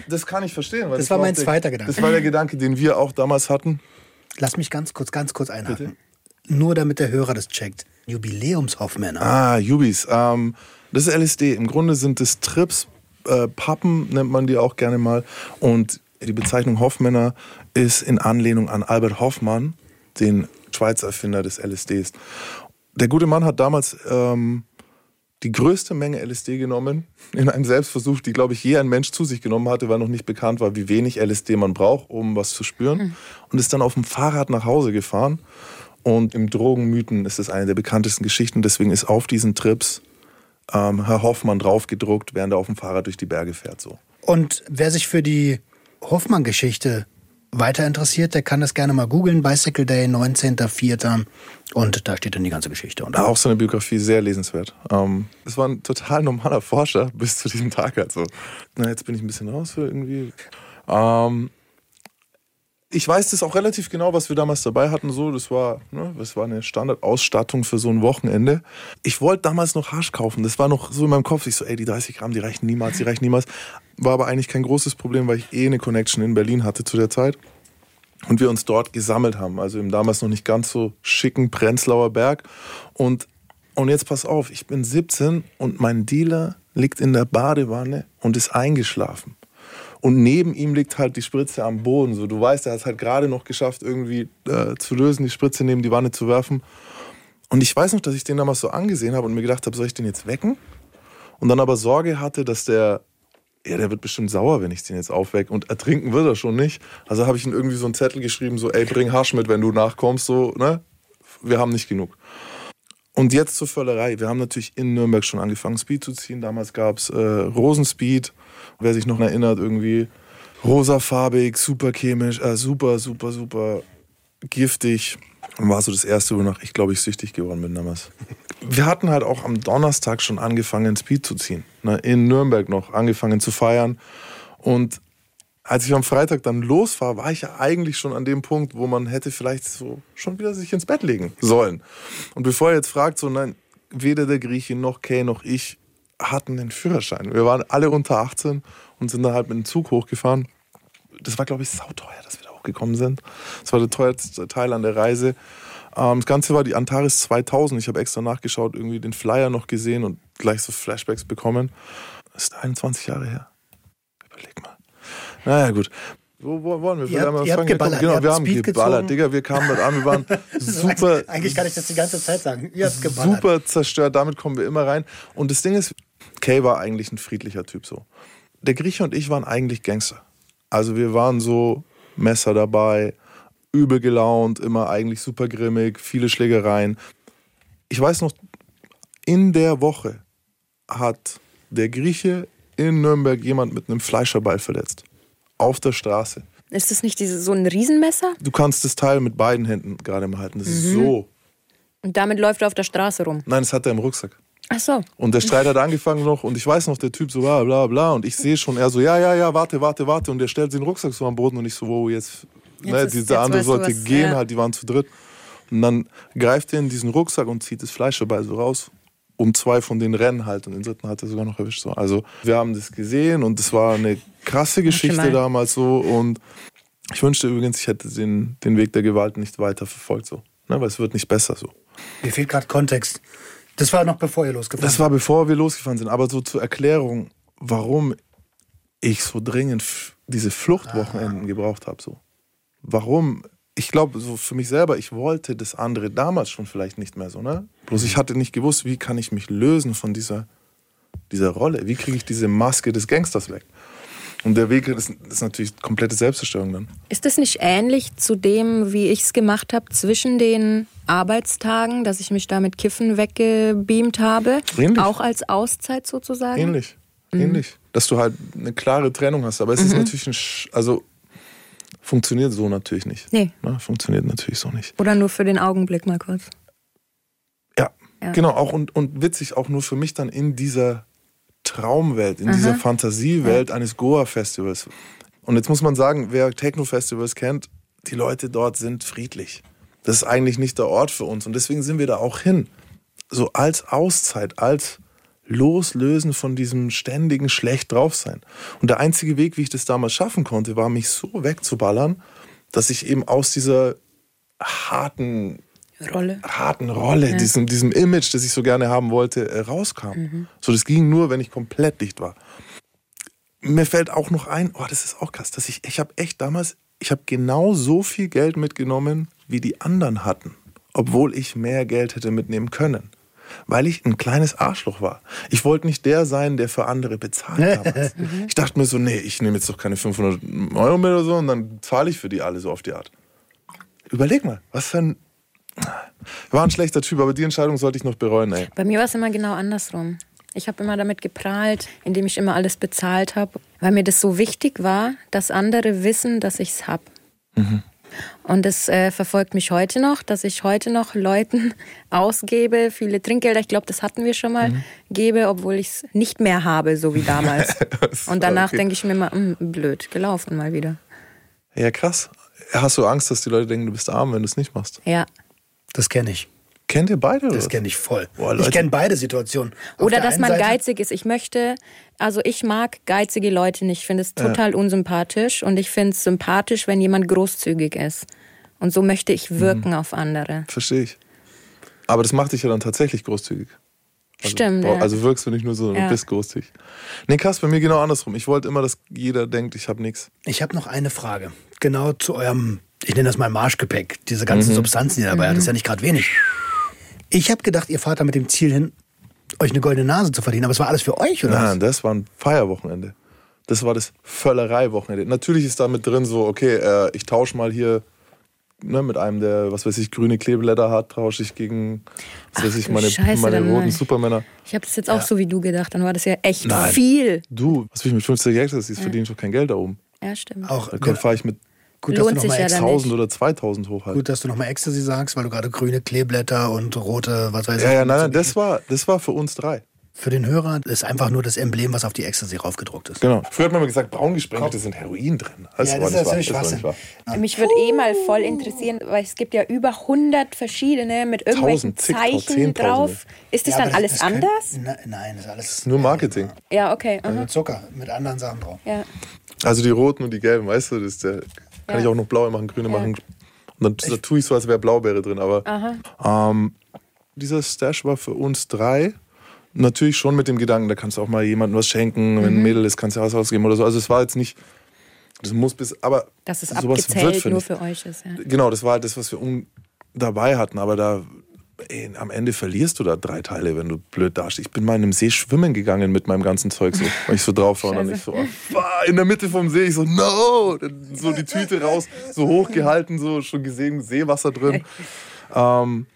das kann ich verstehen. Weil Das war mein der- zweiter Gedanke. Das war der Gedanke, den wir auch damals hatten. Lass mich ganz kurz, ganz kurz einhaken. Nur damit der Hörer das checkt. Jubiläumshoffmänner. Ah, Jubis. Ähm, das ist LSD. Im Grunde sind es Trips, äh, Pappen nennt man die auch gerne mal. Und die Bezeichnung Hoffmänner ist in Anlehnung an Albert Hoffmann, den Schweizer Erfinder des LSDs. Der gute Mann hat damals ähm, die größte Menge LSD genommen in einem Selbstversuch, die, glaube ich, je ein Mensch zu sich genommen hatte, weil noch nicht bekannt war, wie wenig LSD man braucht, um was zu spüren. Und ist dann auf dem Fahrrad nach Hause gefahren. Und im Drogenmythen ist es eine der bekanntesten Geschichten. Deswegen ist auf diesen Trips ähm, Herr Hoffmann draufgedruckt, während er auf dem Fahrrad durch die Berge fährt. So. Und wer sich für die Hoffmann-Geschichte weiter interessiert, der kann das gerne mal googeln. Bicycle Day, 19.04. Und da steht dann die ganze Geschichte. Und Auch seine Biografie sehr lesenswert. Ähm, das war ein total normaler Forscher bis zu diesem Tag halt so. Na, jetzt bin ich ein bisschen raus für irgendwie. Ähm, ich weiß das auch relativ genau, was wir damals dabei hatten. So, das war, ne, das war eine Standardausstattung für so ein Wochenende. Ich wollte damals noch Hasch kaufen. Das war noch so in meinem Kopf. Ich so, ey, die 30 Gramm, die reichen niemals, die reichen niemals. War aber eigentlich kein großes Problem, weil ich eh eine Connection in Berlin hatte zu der Zeit. Und wir uns dort gesammelt haben. Also im damals noch nicht ganz so schicken Prenzlauer Berg. Und, und jetzt pass auf, ich bin 17 und mein Dealer liegt in der Badewanne und ist eingeschlafen. Und neben ihm liegt halt die Spritze am Boden. So, du weißt, er hat es halt gerade noch geschafft, irgendwie äh, zu lösen, die Spritze neben die Wanne zu werfen. Und ich weiß noch, dass ich den damals so angesehen habe und mir gedacht habe, soll ich den jetzt wecken? Und dann aber Sorge hatte, dass der, ja, der wird bestimmt sauer, wenn ich den jetzt aufwecke. Und ertrinken wird er schon nicht. Also habe ich ihm irgendwie so einen Zettel geschrieben, so, ey, bring Hasch mit, wenn du nachkommst, so, ne? Wir haben nicht genug. Und jetzt zur Völlerei. Wir haben natürlich in Nürnberg schon angefangen, Speed zu ziehen. Damals gab es äh, Rosenspeed, wer sich noch erinnert, irgendwie rosafarbig, super chemisch, äh, super, super, super giftig. Und war so das erste, wonach ich, glaube ich, süchtig geworden bin damals. Wir hatten halt auch am Donnerstag schon angefangen, Speed zu ziehen. Ne? In Nürnberg noch angefangen zu feiern. Und als ich am Freitag dann losfahre, war ich ja eigentlich schon an dem Punkt, wo man hätte vielleicht so schon wieder sich ins Bett legen sollen. Und bevor ihr jetzt fragt, so nein, weder der Grieche noch Kay noch ich hatten den Führerschein. Wir waren alle unter 18 und sind dann halt mit dem Zug hochgefahren. Das war, glaube ich, sauteuer, dass wir da hochgekommen sind. Das war der teuerste Teil an der Reise. Ähm, das Ganze war die Antares 2000. Ich habe extra nachgeschaut, irgendwie den Flyer noch gesehen und gleich so Flashbacks bekommen. Das ist 21 Jahre her. Überleg mal. Naja, gut. Wo, wo wollen wir? Ihr habt, ihr habt geballert. Genau, wir haben Speed geballert. gezogen. Digga, wir kamen dort an, wir waren super, Eigentlich kann ich das die ganze Zeit sagen. Ihr habt geballert. super zerstört. Damit kommen wir immer rein. Und das Ding ist, Kay war eigentlich ein friedlicher Typ so. Der Grieche und ich waren eigentlich Gangster. Also wir waren so Messer dabei, übel gelaunt, immer eigentlich super grimmig, viele Schlägereien. Ich weiß noch, in der Woche hat der Grieche in Nürnberg jemand mit einem Fleischerball verletzt. Auf der Straße. Ist das nicht diese, so ein Riesenmesser? Du kannst das Teil mit beiden Händen gerade mal halten. Das ist so. Und damit läuft er auf der Straße rum. Nein, das hat er im Rucksack. Ach so. Und der Streit hat angefangen noch und ich weiß noch, der Typ so bla bla bla und ich sehe schon, er so, ja, ja, ja, warte, warte, warte und der stellt den Rucksack so am Boden und ich so, wow, jetzt, ne, ist- dieser jetzt andere sollte was, gehen ja. halt, die waren zu dritt. Und dann greift er in diesen Rucksack und zieht das Fleisch dabei so raus. Und zwei von denen rennen halt und den dritten hat er sogar noch erwischt. So. Also wir haben das gesehen und das war eine krasse Geschichte mal. damals so und ich wünschte übrigens, ich hätte den, den Weg der Gewalt nicht weiter verfolgt so. Ne, weil es wird nicht besser so. Mir fehlt gerade Kontext. Das war noch bevor ihr losgefahren Das war bevor wir losgefahren sind. Aber so zur Erklärung, warum ich so dringend diese Fluchtwochenenden gebraucht habe. So. Warum? Ich glaube, so für mich selber, ich wollte das andere damals schon vielleicht nicht mehr so. Ne? Bloß ich hatte nicht gewusst, wie kann ich mich lösen von dieser, dieser Rolle? Wie kriege ich diese Maske des Gangsters weg? Und der Weg ist, ist natürlich komplette Selbstzerstörung dann. Ist das nicht ähnlich zu dem, wie ich es gemacht habe zwischen den Arbeitstagen, dass ich mich da mit Kiffen weggebeamt habe? Ähnlich. Auch als Auszeit sozusagen? Ähnlich. Ähnlich. Dass du halt eine klare Trennung hast. Aber es ist natürlich ein. Sch also funktioniert so natürlich nicht. Nee. Ne? Funktioniert natürlich so nicht. Oder nur für den Augenblick mal kurz. Ja, Ja. genau. Auch und, und witzig auch nur für mich dann in dieser Traumwelt, in dieser Fantasiewelt eines Goa-Festivals. Und jetzt muss man sagen, wer Techno-Festivals kennt, die Leute dort sind friedlich. Das ist eigentlich nicht der Ort für uns. Und deswegen sind wir da auch hin. So als Auszeit, als Loslösen von diesem ständigen schlecht drauf sein. Und der einzige Weg, wie ich das damals schaffen konnte, war mich so wegzuballern, dass ich eben aus dieser harten Rolle. harten Rolle, diesem, diesem Image, das ich so gerne haben wollte, äh, rauskam. So, das ging nur, wenn ich komplett dicht war. Mir fällt auch noch ein, oh, das ist auch krass, dass ich, ich habe echt damals, ich habe genau so viel Geld mitgenommen, wie die anderen hatten, obwohl ich mehr Geld hätte mitnehmen können. Weil ich ein kleines Arschloch war. Ich wollte nicht der sein, der für andere bezahlt damals. Ich dachte mir so, nee, ich nehme jetzt doch keine 500 Euro mit oder so und dann zahle ich für die alle so auf die Art. Überleg mal, was für ein war ein schlechter Typ, aber die Entscheidung sollte ich noch bereuen, ey. Bei mir war es immer genau andersrum. Ich habe immer damit geprahlt, indem ich immer alles bezahlt habe, weil mir das so wichtig war, dass andere wissen, dass ich es habe. Und das äh, verfolgt mich heute noch, dass ich heute noch Leuten ausgebe, viele Trinkgelder, ich glaube, das hatten wir schon mal, gebe, obwohl ich es nicht mehr habe, so wie damals. Und danach Okay. denke ich mir immer, "Hm, blöd, gelaufen mal wieder. Ja, krass. Hast du Angst, dass die Leute denken, du bist arm, wenn du es nicht machst? Ja. Das kenne ich. Kennt ihr beide? Das kenne ich voll. Boah, ich kenne beide Situationen. Auf Oder der dass man Seite- geizig ist. Ich möchte, also ich mag geizige Leute nicht. Ich finde es total unsympathisch und ich finde es sympathisch, wenn jemand großzügig ist. Und so möchte ich wirken Mhm. auf andere. Verstehe ich. Aber das macht dich ja dann tatsächlich großzügig. Also, Stimmt. boah, ja. Also wirkst du nicht nur so, sondern Ja. du bist großzügig. Nee, krass, bei mir genau andersrum. Ich wollte immer, dass jeder denkt, ich habe nichts. Ich habe noch eine Frage. Genau zu eurem, ich nenne das mal Marschgepäck, diese Mhm. ganzen Substanzen, die ihr dabei hat. Das ist ja nicht gerade wenig. Ich habe gedacht, ihr fahrt da mit dem Ziel hin, euch eine goldene Nase zu verdienen. Aber es war alles für euch, oder? Nein, das war ein Feierwochenende. Das war das Völlerei-Wochenende. Natürlich ist da mit drin so, okay, äh, ich tausche mal hier ne, mit einem, der, was weiß ich, grüne Kleeblätter hat, tausche ich gegen, was weiß ich, meine, Scheiße, meine dann roten nein. Supermänner. Ich habe das jetzt auch so wie du gedacht. Dann war das ja echt Nein. viel. Du, was will ich mit 50 Ecstasy, verdiene ich doch kein Geld da oben. Ja, stimmt. Auch Da fahre ich mit gut, dass Lohnt du sich nochmal ja extra, dann. 1000 oder 2000 hoch halt. gut, dass du noch mal Ecstasy sagst, weil du gerade grüne Kleeblätter und rote, was weiß ich. Ja, ja, nein, nein, das war, das war für uns drei. Für den Hörer ist einfach nur das Emblem, was auf die Ecstasy raufgedruckt ist. Genau. Früher hat man immer gesagt, braungesprenkelte sind Heroin drin. Das Ja, das ist natürlich Das Schwachsinn. Mich würde eh mal voll interessieren, weil es gibt ja über 100 verschiedene mit irgendwelchen Tausend, Zeichen drauf. Ist das Ja, dann alles können- anders? Ne- nein, das ist alles Nur Marketing. Ja, okay. also aha. Zucker mit anderen Sachen drauf. Ja. Also die roten und die gelben, weißt du, das ist der, kann ich auch noch blaue machen, grüne machen. Und dann da tue ich so, als wäre Blaubeere drin. Aber ähm, dieser Stash war für uns drei. Natürlich schon mit dem Gedanken, da kannst du auch mal jemandem was schenken. Wenn ein Mädel ist, kannst du was ausgeben oder so. Also es war jetzt nicht, das muss bis, aber Dass es sowas abgezählt nur nicht. für euch ist. Ja. Genau, das war halt das, was wir un dabei hatten. Aber da, ey, am Ende verlierst du da drei Teile, wenn du blöd dastehst. Ich bin mal in einem See schwimmen gegangen mit meinem ganzen Zeug so, weil ich so drauf war und dann ich so, oh, in der Mitte vom See, ich so, no, so die Tüte raus, so hochgehalten, so schon gesehen, Seewasser drin. Ähm,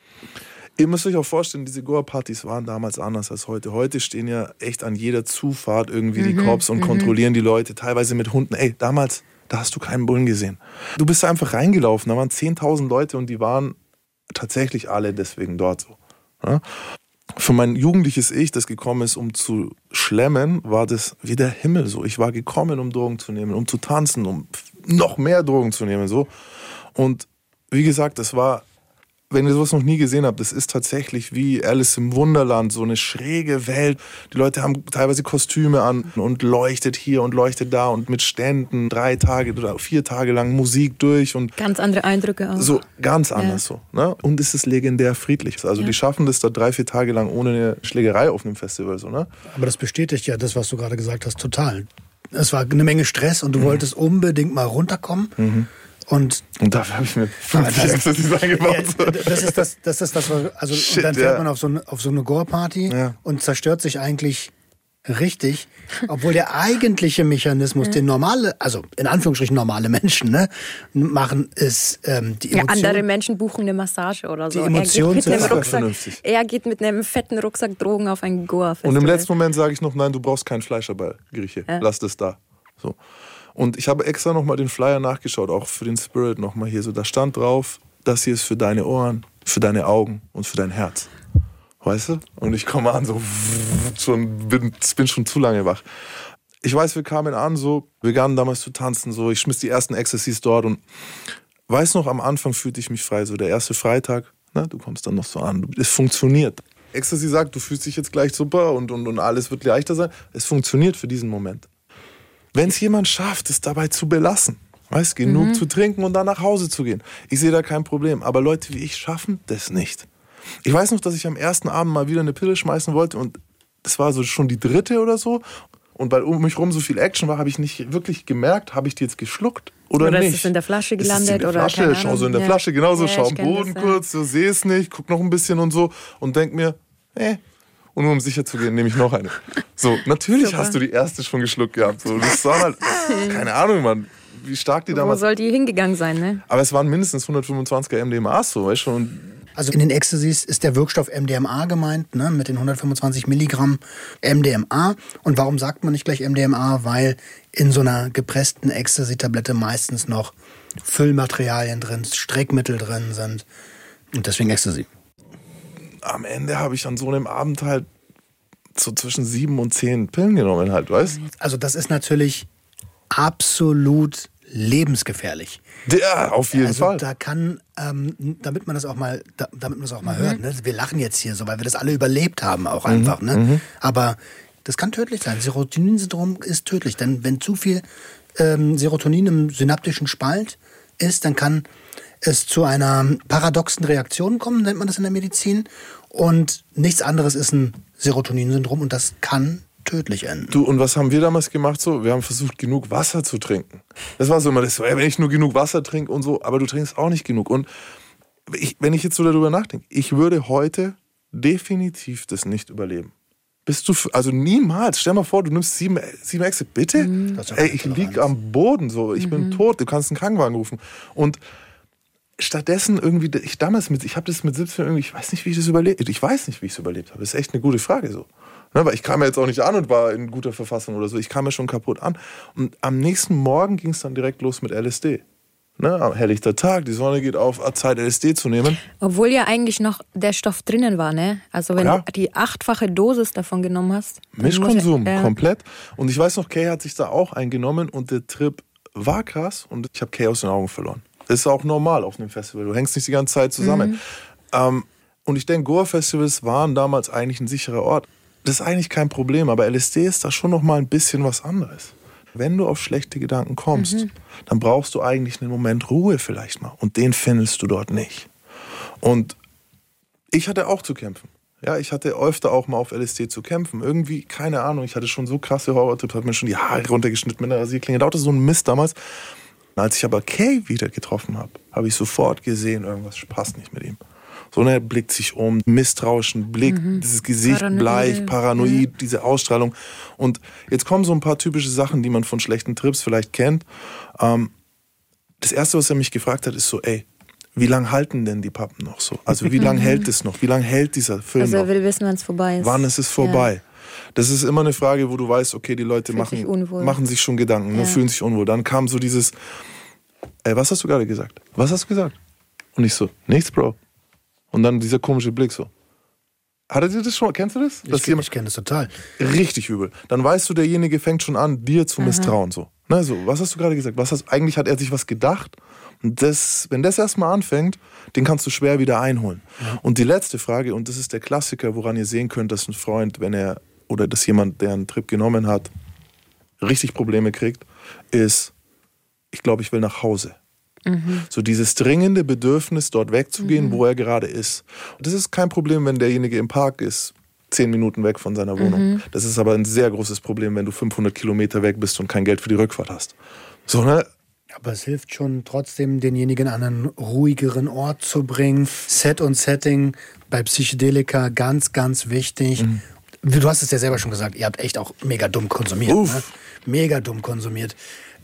Ihr müsst euch auch vorstellen, diese Goa-Partys waren damals anders als heute. Heute stehen ja echt an jeder Zufahrt irgendwie die Cops und kontrollieren die Leute, teilweise mit Hunden. Ey, damals, da hast du keinen Bullen gesehen. Du bist einfach reingelaufen, da waren 10.000 Leute und die waren tatsächlich alle deswegen dort so. Ja? Für mein jugendliches Ich, das gekommen ist, um zu schlemmen, war das wie der Himmel so. Ich war gekommen, um Drogen zu nehmen, um zu tanzen, um noch mehr Drogen zu nehmen so. Und wie gesagt, das war wenn ihr sowas noch nie gesehen habt, das ist tatsächlich wie Alice im Wunderland, so eine schräge Welt. Die Leute haben teilweise Kostüme an und leuchtet hier und leuchtet da und mit Ständen drei Tage oder vier Tage lang Musik durch und Ganz andere Eindrücke auch. so ganz anders so. Ne? Und es ist legendär friedlich. Also die schaffen das da drei, vier Tage lang ohne eine Schlägerei auf einem Festival. So, ne? Aber das bestätigt ja das, was du gerade gesagt hast, total. Es war eine Menge Stress Mhm. und du wolltest unbedingt mal runterkommen. Und Und dafür habe ich mir fünf das- Ecstasys eingebaut. Ja, das ist das, das ist das, was- also Shit, und dann fährt ja. man auf so eine, auf so eine Gore-Party Ja. und zerstört sich eigentlich richtig, obwohl der eigentliche Mechanismus, den normale, also in Anführungsstrichen normale Menschen ne, machen, ist ähm, die Ja, Emotion. andere Menschen buchen eine Massage oder so. Die Emotionen er, geht mit einem Rucksack, vernünftig. er geht mit einem fetten Rucksack Drogen auf ein Goa-Festival. Und im letzten Moment sage ich noch, nein, du brauchst kein Fleisch dabei, Grieche. Lass das da. So. Und ich habe extra nochmal den Flyer nachgeschaut, auch für den Spirit nochmal hier. So, da stand drauf, das hier ist für deine Ohren, für deine Augen und für dein Herz. Weißt du? Und ich komme an, so, schon, bin, bin schon zu lange wach. Ich weiß, wir kamen an, so, wir begannen damals zu tanzen, so, ich schmiss die ersten Ecstasies dort und weiß noch, am Anfang fühlte ich mich frei, so der erste Freitag, ne, du kommst dann noch so an, es funktioniert. Ecstasy sagt, du fühlst dich jetzt gleich super und, und, und alles wird leichter sein. Es funktioniert für diesen Moment. Wenn es jemand schafft, es dabei zu belassen, weißt, genug zu trinken und dann nach Hause zu gehen, ich sehe da kein Problem. Aber Leute wie ich schaffen das nicht. Ich weiß noch, dass ich am ersten Abend mal wieder eine Pille schmeißen wollte und das war so schon die dritte oder so. Und weil um mich rum so viel Action war, habe ich nicht wirklich gemerkt, habe ich die jetzt geschluckt oder, Oder ist nicht. es in der Flasche Ist es gelandet in der oder Flasche, schau so in der ja. Flasche, genauso, Ja, schau am Boden das, ja. kurz, so sehe es nicht, guck noch ein bisschen und so und denk mir, eh. Und nur um sicher zu gehen, nehme ich noch eine. So, natürlich Super. hast du die erste schon geschluckt gehabt. So, das waren halt, keine Ahnung, Mann, wie stark die Wo damals. soll die hingegangen sein, ne? Aber es waren mindestens 125er MDMAs, so, weißt du? Und Also in den Ecstasies ist der Wirkstoff MDMA gemeint, ne, mit den 125 Milligramm MDMA. Und warum sagt man nicht gleich MDMA? Weil in so einer gepressten Ecstasy-Tablette meistens noch Füllmaterialien drin, Streckmittel drin sind. Und deswegen Ecstasy. Am Ende habe ich an so einem Abend halt so zwischen sieben und zehn Pillen genommen, halt, weißt Also das ist natürlich absolut lebensgefährlich. Ja, auf jeden also Fall. Da kann, ähm, damit man das auch mal, da, damit man das auch mal hört, ne? wir lachen jetzt hier so, weil wir das alle überlebt haben, auch einfach. Ne? Aber das kann tödlich sein. Serotonin-Syndrom ist tödlich, denn wenn zu viel ähm, Serotonin im synaptischen Spalt ist, dann kann es zu einer paradoxen Reaktion kommen, nennt man das in der Medizin. Und nichts anderes ist ein Serotonin-Syndrom und das kann tödlich enden. Du, und was haben wir damals gemacht? So, wir haben versucht, genug Wasser zu trinken. Das war so immer das, wenn ich nur genug Wasser trinke und so, aber du trinkst auch nicht genug. Und ich, wenn ich jetzt so darüber nachdenke, ich würde heute definitiv das nicht überleben. Bist du, also niemals, stell mal vor, du nimmst sieben, sieben Äxte, bitte? Ja Ey, ich lieg Toleranz. am Boden so, ich bin tot, du kannst einen Krankenwagen rufen. Und stattdessen irgendwie, ich damals mit, ich habe das mit 17 irgendwie, ich weiß nicht, wie ich das überlebt, ich weiß nicht, wie ich es überlebt habe. Das ist echt eine gute Frage so. Ne, weil ich kam ja jetzt auch nicht an und war in guter Verfassung oder so. Ich kam ja schon kaputt an. Und am nächsten Morgen ging es dann direkt los mit LSD. Ne, am helllichter Tag, die Sonne geht auf, Zeit LSD zu nehmen. Obwohl ja eigentlich noch der Stoff drinnen war, ne? Also wenn Ja. du die achtfache Dosis davon genommen hast. Mischkonsum, ja- ja. komplett. Und ich weiß noch, Kay hat sich da auch eingenommen und der Trip war krass und ich habe Kay aus den Augen verloren. Ist auch normal auf einem Festival. Du hängst nicht die ganze Zeit zusammen. Ähm, und ich denke, Goa-Festivals waren damals eigentlich ein sicherer Ort. Das ist eigentlich kein Problem, aber LSD ist da schon noch mal ein bisschen was anderes. Wenn du auf schlechte Gedanken kommst, dann brauchst du eigentlich einen Moment Ruhe vielleicht mal. Und den findest du dort nicht. Und ich hatte auch zu kämpfen. Ja, ich hatte öfter auch mal auf LSD zu kämpfen. Irgendwie, keine Ahnung, ich hatte schon so krasse Horrortipps, habe mir schon die Haare runtergeschnitten mit einer Rasierklinge. Lauter so ein Mist damals. Als ich aber Kay wieder getroffen habe, habe ich sofort gesehen, irgendwas passt nicht mit ihm. So, ne, er blickt sich um, misstrauischen Blick, dieses Gesicht Paranoide. bleich, paranoid, diese Ausstrahlung. Und jetzt kommen so ein paar typische Sachen, die man von schlechten Trips vielleicht kennt. Ähm, das erste, was er mich gefragt hat, ist so, ey, wie lange halten denn die Pappen noch so? Also wie lange hält es noch? Wie lange hält dieser Film Also er noch? will wissen, wann es vorbei ist. Wann ist es vorbei? Das ist immer eine Frage, wo du weißt, okay, die Leute Fühlt sich machen, machen sich schon Gedanken, ne, Ja. fühlen sich unwohl. Dann kam so dieses, ey, was hast du gerade gesagt? Was hast du gesagt? Und ich so, nichts, Bro. Und dann dieser komische Blick so. Hattet ihr das schon? Kennst du das? Dass Ich, jemand ich kenne das total. richtig übel. Dann weißt du, derjenige fängt schon an, dir zu misstrauen. So. Ne, so, was hast du gerade gesagt? Was hast, eigentlich hat er sich was gedacht. Und das, wenn das erstmal anfängt, den kannst du schwer wieder einholen. Und die letzte Frage, und das ist der Klassiker, woran ihr sehen könnt, dass ein Freund, wenn er oder dass jemand, der einen Trip genommen hat, richtig Probleme kriegt, ist, ich glaube, ich will nach Hause. So dieses dringende Bedürfnis, dort wegzugehen, wo er gerade ist. Das ist kein Problem, wenn derjenige im Park ist, zehn Minuten weg von seiner Wohnung. Das ist aber ein sehr großes Problem, wenn du 500 Kilometer weg bist und kein Geld für die Rückfahrt hast. So, ne? Aber es hilft schon trotzdem, denjenigen an einen ruhigeren Ort zu bringen. Set und Setting bei Psychedelika ganz, ganz wichtig. Du hast es ja selber schon gesagt, ihr habt echt auch mega dumm konsumiert. Uff. Ne? Mega dumm konsumiert.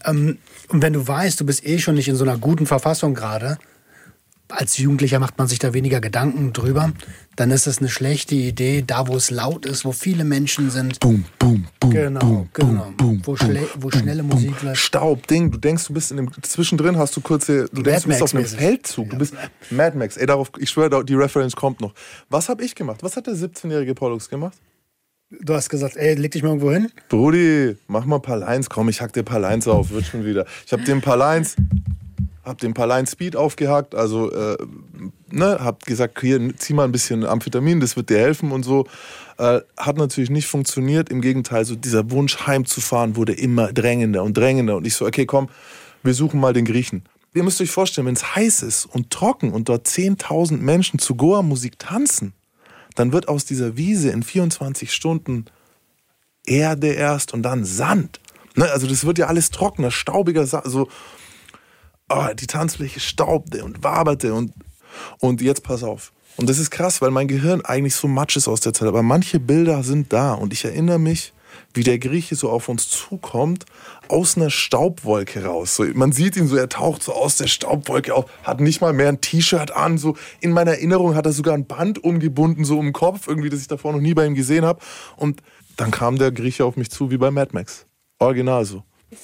Ähm, und wenn du weißt, du bist eh schon nicht in so einer guten Verfassung gerade, als Jugendlicher macht man sich da weniger Gedanken drüber, dann ist es eine schlechte Idee, da wo es laut ist, wo viele Menschen sind. Boom, boom, boom. Genau, boom, genau. Boom, boom, Wo schle- wo boom, schnelle boom. Musik läuft. Staub, Ding. Du denkst, du bist in dem. Zwischendrin hast du kurze. Du denkst, du bist auf einem. Feldzug. Du bist Mad Max. Ey, darauf, ich schwöre, die Reference kommt noch. Was habe ich gemacht? Was hat der 17-jährige Pollux gemacht? Du hast gesagt, ey, leg dich mal irgendwo hin. Brudi, mach mal ein paar Lines. Komm, ich hack dir ein paar Lines auf. Wird schon wieder. Ich habe dir ein paar Lines. Hab den paar Lines Speed aufgehackt, also äh, ne, hab gesagt, hier zieh mal ein bisschen Amphetamin, das wird dir helfen und so. Äh, hat natürlich nicht funktioniert. Im Gegenteil, so dieser Wunsch heimzufahren wurde immer drängender und drängender. Und ich so, okay, komm, wir suchen mal den Griechen. Ihr müsst euch vorstellen, wenn es heiß ist und trocken und dort 10.000 Menschen zu Goa-Musik tanzen, dann wird aus dieser Wiese in 24 Stunden Erde erst und dann Sand. Ne, also das wird ja alles trockener, staubiger, Sa- so oh, die Tanzfläche staubte und waberte und, und jetzt pass auf. Und das ist krass, weil mein Gehirn eigentlich so matsch ist aus der Zeit. Aber manche Bilder sind da und ich erinnere mich, wie der Grieche so auf uns zukommt, aus einer Staubwolke raus. So, man sieht ihn so, er taucht so aus der Staubwolke auf, hat nicht mal mehr ein T-Shirt an. So in meiner Erinnerung hat er sogar ein Band umgebunden, so um den Kopf, irgendwie, das ich davor noch nie bei ihm gesehen habe. Und dann kam der Grieche auf mich zu, wie bei Mad Max. Original so.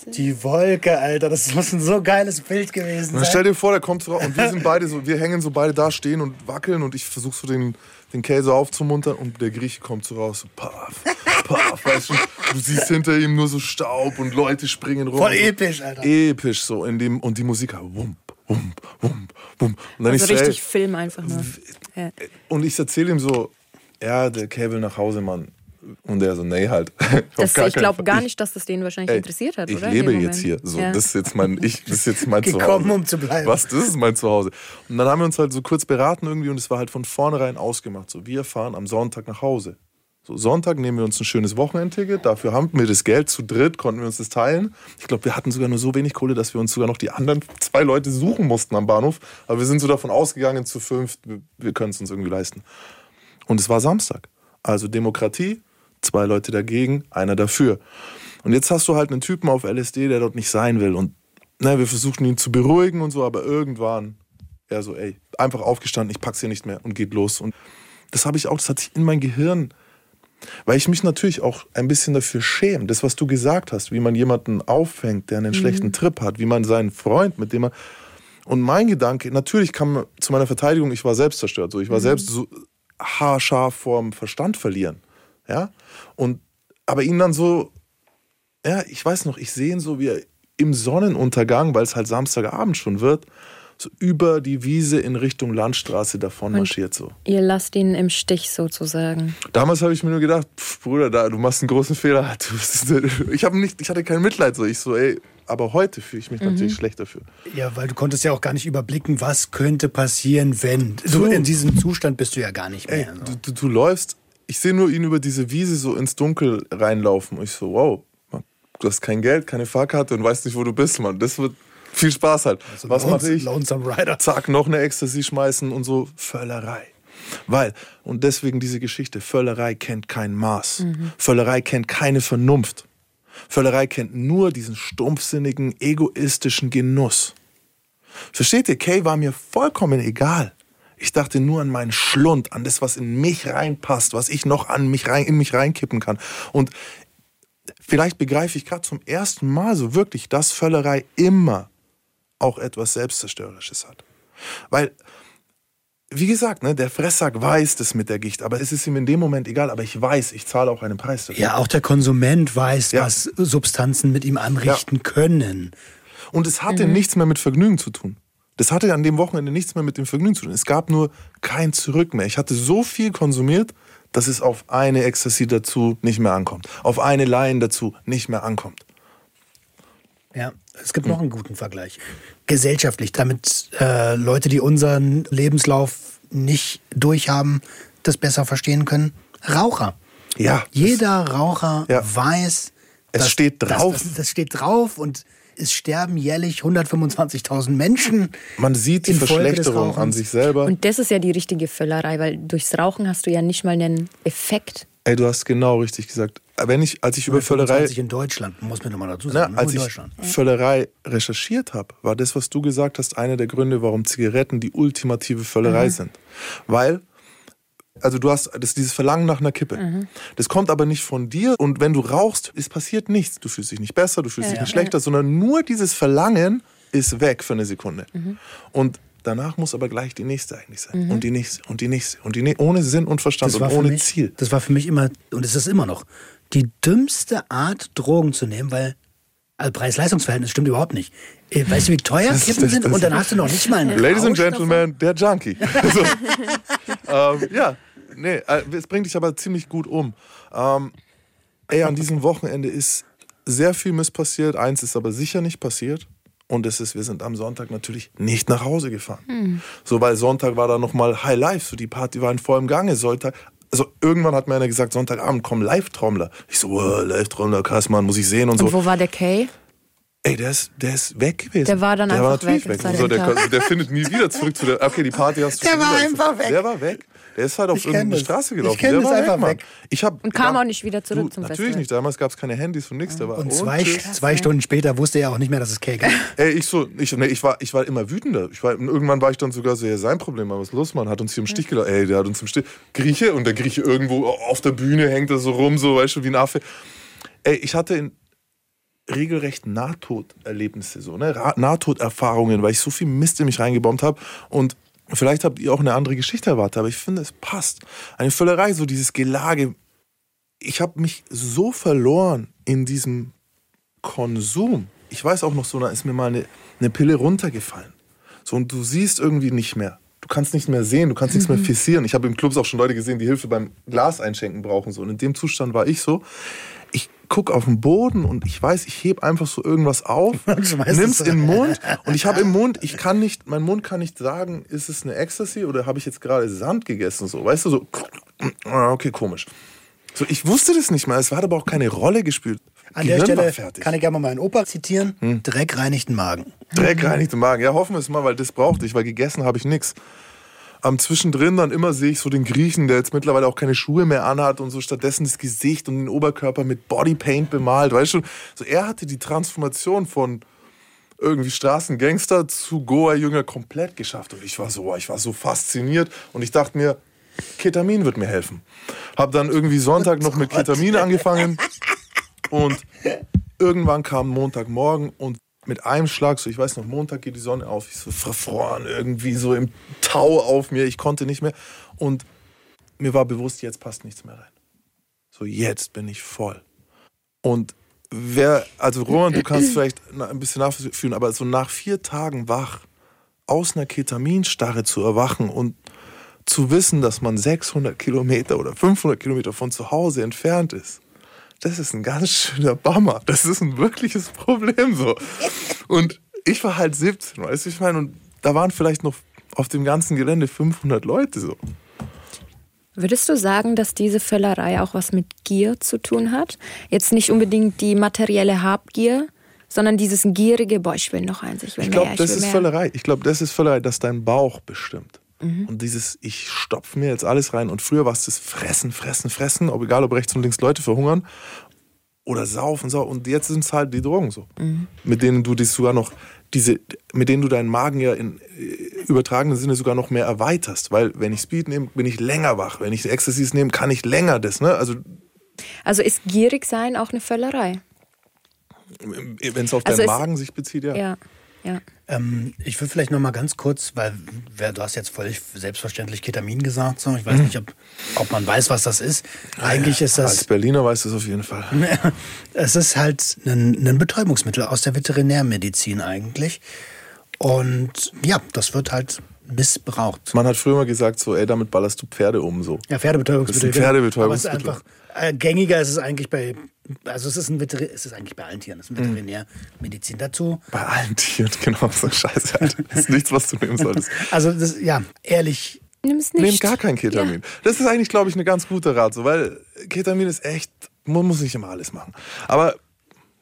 Die Wolke, Alter, das muss ein so geiles Bild gewesen sein. stell dir vor, der kommt so raus und wir sind beide so, wir hängen so beide da stehen und wackeln und ich versuche so den, den Käse aufzumuntern und der Grieche kommt so raus, so paff. paff, weißt du, du siehst hinter ihm nur so Staub und Leute springen rum. Voll episch, Alter. Episch so in dem und die Musik wump, wump, wump, wump. Und dann Also ich so, ey, richtig Film einfach nur. Und ich erzähle ihm so, ja, der will nach Hause, Mann. Und er so, nee, halt. Das, ich glaube gar Ich- nicht, dass das den wahrscheinlich Ey, interessiert hat, ich oder? lebe jetzt hier. So, ja. das ist jetzt mein, ich, das ist jetzt mein Gekommen, Zuhause. um zu bleiben. Was? Das ist mein Zuhause. Und dann haben wir uns halt so kurz beraten irgendwie und es war halt von vornherein ausgemacht. So, wir fahren am Sonntag nach Hause. So, Sonntag nehmen wir uns ein schönes Wochenendticket. Dafür haben wir das Geld zu dritt, konnten wir uns das teilen. Ich glaube, wir hatten sogar nur so wenig Kohle, dass wir uns sogar noch die anderen zwei Leute suchen mussten am Bahnhof. Aber wir sind so davon ausgegangen, zu fünft, wir, wir können es uns irgendwie leisten. Und es war Samstag. Also Demokratie, zwei Leute dagegen, einer dafür. Und jetzt hast du halt einen Typen auf LSD, der dort nicht sein will. Und na, wir versuchen ihn zu beruhigen und so, aber irgendwann er so, ey, einfach aufgestanden, ich pack's hier nicht mehr und geht los. Und das habe ich auch, das hat sich in mein Gehirn, weil ich mich natürlich auch ein bisschen dafür schäme, das, was du gesagt hast, wie man jemanden auffängt, der einen schlechten Trip hat, wie man seinen Freund, mit dem er. Und mein Gedanke, natürlich man zu meiner Verteidigung, ich war selbst zerstört, so, ich war selbst so haarscharf vorm Verstand verlieren. Ja? Und, aber ihn dann so, ja, ich weiß noch, ich sehe ihn so, wie er im Sonnenuntergang, weil es halt Samstagabend schon wird, so über die Wiese in Richtung Landstraße davon marschiert so. Ihr lasst ihn im Stich sozusagen. Damals habe ich mir nur gedacht, pff, Bruder, da, du machst einen großen Fehler. Ich, hab nicht, ich hatte kein Mitleid. So. Ich so, ey, aber heute fühle ich mich natürlich schlecht dafür. Ja, weil du konntest ja auch gar nicht überblicken, was könnte passieren, wenn. Du, True. in diesem Zustand bist du ja gar nicht Ey, mehr. so. du, du, du läufst, ich sehe nur ihn über diese Wiese so ins Dunkel reinlaufen. Und ich so, wow, Mann, du hast kein Geld, keine Fahrkarte und weißt nicht, wo du bist, Mann. Das wird viel Spaß halt. Was Lone- mache ich? Lonesome Rider. Zack, noch eine Ecstasy schmeißen und so. Völlerei. Weil, und deswegen diese Geschichte, Völlerei kennt kein Maß. Völlerei kennt keine Vernunft. Völlerei kennt nur diesen stumpfsinnigen, egoistischen Genuss. Versteht ihr? Kay war mir vollkommen egal. Ich dachte nur an meinen Schlund, an das, was in mich reinpasst, was ich noch an mich rein, in mich reinkippen kann. Und vielleicht begreife ich gerade zum ersten Mal so wirklich, dass Völlerei immer auch etwas Selbstzerstörerisches hat. Weil, wie gesagt, ne, der Fresssack weiß das mit der Gicht, aber es ist ihm in dem Moment egal. Aber ich weiß, ich zahle auch einen Preis dafür. Ja, auch der Konsument weiß, Ja. was Substanzen mit ihm anrichten können. Und es hatte nichts mehr mit Vergnügen zu tun. Das hatte an dem Wochenende nichts mehr mit dem Vergnügen zu tun. Es gab nur kein Zurück mehr. Ich hatte so viel konsumiert, dass es auf eine Ecstasy dazu nicht mehr ankommt. Auf eine Line dazu nicht mehr ankommt. Ja, es gibt noch einen guten Vergleich. Gesellschaftlich, damit äh, Leute, die unseren Lebenslauf nicht durchhaben, das besser verstehen können. Raucher. Ja. Jeder Raucher Ja. weiß, Es steht das- drauf. Das, das steht drauf und es sterben jährlich 125.000 Menschen. Man sieht die Verschlechterung an sich selber. Und das ist ja die richtige Völlerei, weil durchs Rauchen hast du ja nicht mal einen Effekt. Ey, du hast genau richtig gesagt. Wenn ich, als ich über Völlerei, 125 in Deutschland, muss man nochmal dazu na, sagen. nur als in ich Deutschland. Völlerei recherchiert habe, war das, was du gesagt hast, einer der Gründe, warum Zigaretten die ultimative Völlerei sind. Weil, also du hast das, dieses Verlangen nach einer Kippe. Das kommt aber nicht von dir und wenn du rauchst, es passiert nichts. Du fühlst dich nicht besser, du fühlst dich nicht schlechter, sondern nur dieses Verlangen ist weg für eine Sekunde. Und danach muss aber gleich die nächste eigentlich sein. Und die nächste und die nächste und die nächste, ohne Sinn und Verstand und ohne mich, Ziel. das war für mich immer, und es ist immer noch, die dümmste Art, Drogen zu nehmen, weil also Preis-Leistungs-Verhältnis stimmt überhaupt nicht. Äh, Weißt du, wie teuer Das Kippen das- sind? das- Und dann hast du noch nicht mal einen Ladies and Gentlemen, der Junkie. so. ähm, ja, nee, äh, es bringt dich aber ziemlich gut um. Ähm, ey, an diesem Wochenende ist sehr viel misspassiert. Eins ist aber sicher nicht passiert. Und es ist, wir sind am Sonntag natürlich nicht nach Hause gefahren. So, weil Sonntag war da nochmal High Life. So, die Party war in vollem Gange. Sonntag, also irgendwann hat mir einer gesagt, Sonntagabend kommen Live-Trommler. Ich so, oh, Live-Trommler, krass, Mann, muss ich sehen und so. Und wo war der Kay? Ey, der ist, der ist weg gewesen. Der war dann der einfach war natürlich weg, weg. So, der der, findet nie wieder zurück zu der. Okay, die Party hast du Der schon war einfach weg. Der war weg. Der ist halt auf Ich irgendeine das. Straße Ich gelaufen. kenn der das einfach weg, Mann. weg. Ich hab, Und kam da- auch nicht wieder zurück du, zum Natürlich Festival. nicht. Damals gab es keine Handys und nichts. Der war Und zwei, zwei Stunden später wusste er auch nicht mehr, dass es Cake ist. Ey, ich so, ich, nee, ich war, ich war immer wütender. Ich war, irgendwann war ich dann sogar so, ja, sein Problem, was ist los, Mann? Hat uns hier im Stich gelassen. Ey, der hat uns im Stich. Grieche und der Grieche irgendwo auf der Bühne hängt er so rum, so, weißt du, wie ein Affe. Ey, ich hatte in regelrecht Nahtoderlebnisse, so, ne? Nahtoderfahrungen, weil ich so viel Mist in mich reingebombt habe. Und vielleicht habt ihr auch eine andere Geschichte erwartet, aber ich finde, es passt. Eine Völlerei, so dieses Gelage ich habe mich so verloren in diesem Konsum. Ich weiß auch noch so, da ist mir mal eine, eine Pille runtergefallen. So, und du siehst irgendwie nicht mehr. Du kannst nicht mehr sehen, du kannst nichts mehr fixieren. Ich habe im Clubs auch schon Leute gesehen, die Hilfe beim Glas einschenken brauchen. So. Und in dem Zustand war ich so. Ich gucke auf den Boden und ich weiß, ich heb einfach so irgendwas auf, nimm's es in den Mund und ich habe im Mund, ich kann nicht, mein Mund kann nicht sagen, ist es eine Ecstasy oder habe ich jetzt gerade Sand gegessen? So, weißt du, so, ah, okay, komisch. So, ich wusste das nicht mehr, es hat aber auch keine Rolle gespielt. An der Gehirn war Stelle kann ich gerne mal meinen Opa zitieren. Dreck reinigt den Magen. Dreck reinigt den Magen. Ja, hoffen wir es mal, weil das brauchte ich, weil gegessen habe ich nichts. Am Zwischendrin dann immer sehe ich so den Griechen, der jetzt mittlerweile auch keine Schuhe mehr anhat und so stattdessen das Gesicht und den Oberkörper mit Bodypaint bemalt. Weißt du, so er hatte die Transformation von irgendwie Straßengangster zu Goa-Jünger komplett geschafft. Und ich war so, ich war so fasziniert und ich dachte mir, Ketamin wird mir helfen. Hab dann irgendwie Sonntag noch mit Ketamin angefangen und irgendwann kam Montagmorgen und mit einem Schlag, so ich weiß noch, Montag geht die Sonne auf, ich so verfroren, irgendwie so im Tau auf mir, ich konnte nicht mehr. Und mir war bewusst, jetzt passt nichts mehr rein. So, jetzt bin ich voll. Und wer, also Roman, du kannst vielleicht ein bisschen nachfühlen, aber so nach vier Tagen wach, aus einer Ketaminstarre zu erwachen und zu wissen, dass man 600 Kilometer oder 500 Kilometer von zu Hause entfernt ist, das ist ein ganz schöner Bummer. Das ist ein wirkliches Problem so. Und ich war halt 17, weißt du, ich meine, und da waren vielleicht noch auf dem ganzen Gelände 500 Leute so. Würdest du sagen, dass diese Völlerei auch was mit Gier zu tun hat? Jetzt nicht unbedingt die materielle Habgier, sondern dieses gierige, boah, ich will noch eins, ich will Ich mehr, glaube, das ist mehr. Völlerei. Ich glaube, das ist Völlerei, dass dein Bauch bestimmt. Und dieses, ich stopfe mir jetzt alles rein. Und früher war es das Fressen, Fressen, Fressen, ob egal ob rechts und links Leute verhungern oder saufen, saufen. Und jetzt sind es halt die Drogen so, mit denen du dich sogar noch diese, mit denen du deinen Magen ja in äh, übertragenen Sinne sogar noch mehr erweiterst. Weil wenn ich Speed nehme, bin ich länger wach. Wenn ich Ecstasy nehme, kann ich länger das. Ne? Also Also ist gierig sein auch eine Völlerei? wenn es auf Also deinen Magen sich bezieht, ja. Ja, ja. Ähm, ich will vielleicht noch mal ganz kurz, weil wer, du hast jetzt völlig selbstverständlich Ketamin gesagt. So. Ich Mhm. weiß nicht, ob, ob man weiß, was das ist. Eigentlich ist Als das, Berliner weißt du es auf jeden Fall. es ist halt ein, ein Betäubungsmittel aus der Veterinärmedizin eigentlich. Und ja, das wird halt missbraucht. Man hat früher mal gesagt, so, ey, damit ballerst du Pferde um. So. Ja, Pferdebetäubungsmittel. Das ist Pferdebetäubungsmittel. Aber es ist einfach äh, gängiger ist es eigentlich bei, also es ist, ein Veterin, es ist eigentlich bei allen Tieren, es ist Mhm. ein Veterinärmedizin dazu. Bei allen Tieren, genau, so Scheiße. Alter. Das ist nichts, was du nehmen solltest. Also das, ja, ehrlich, Nimm es nicht. Nimm gar kein Ketamin. Das ist eigentlich, glaube ich, eine ganz gute Rat, so, weil Ketamin ist echt, man muss nicht immer alles machen. Aber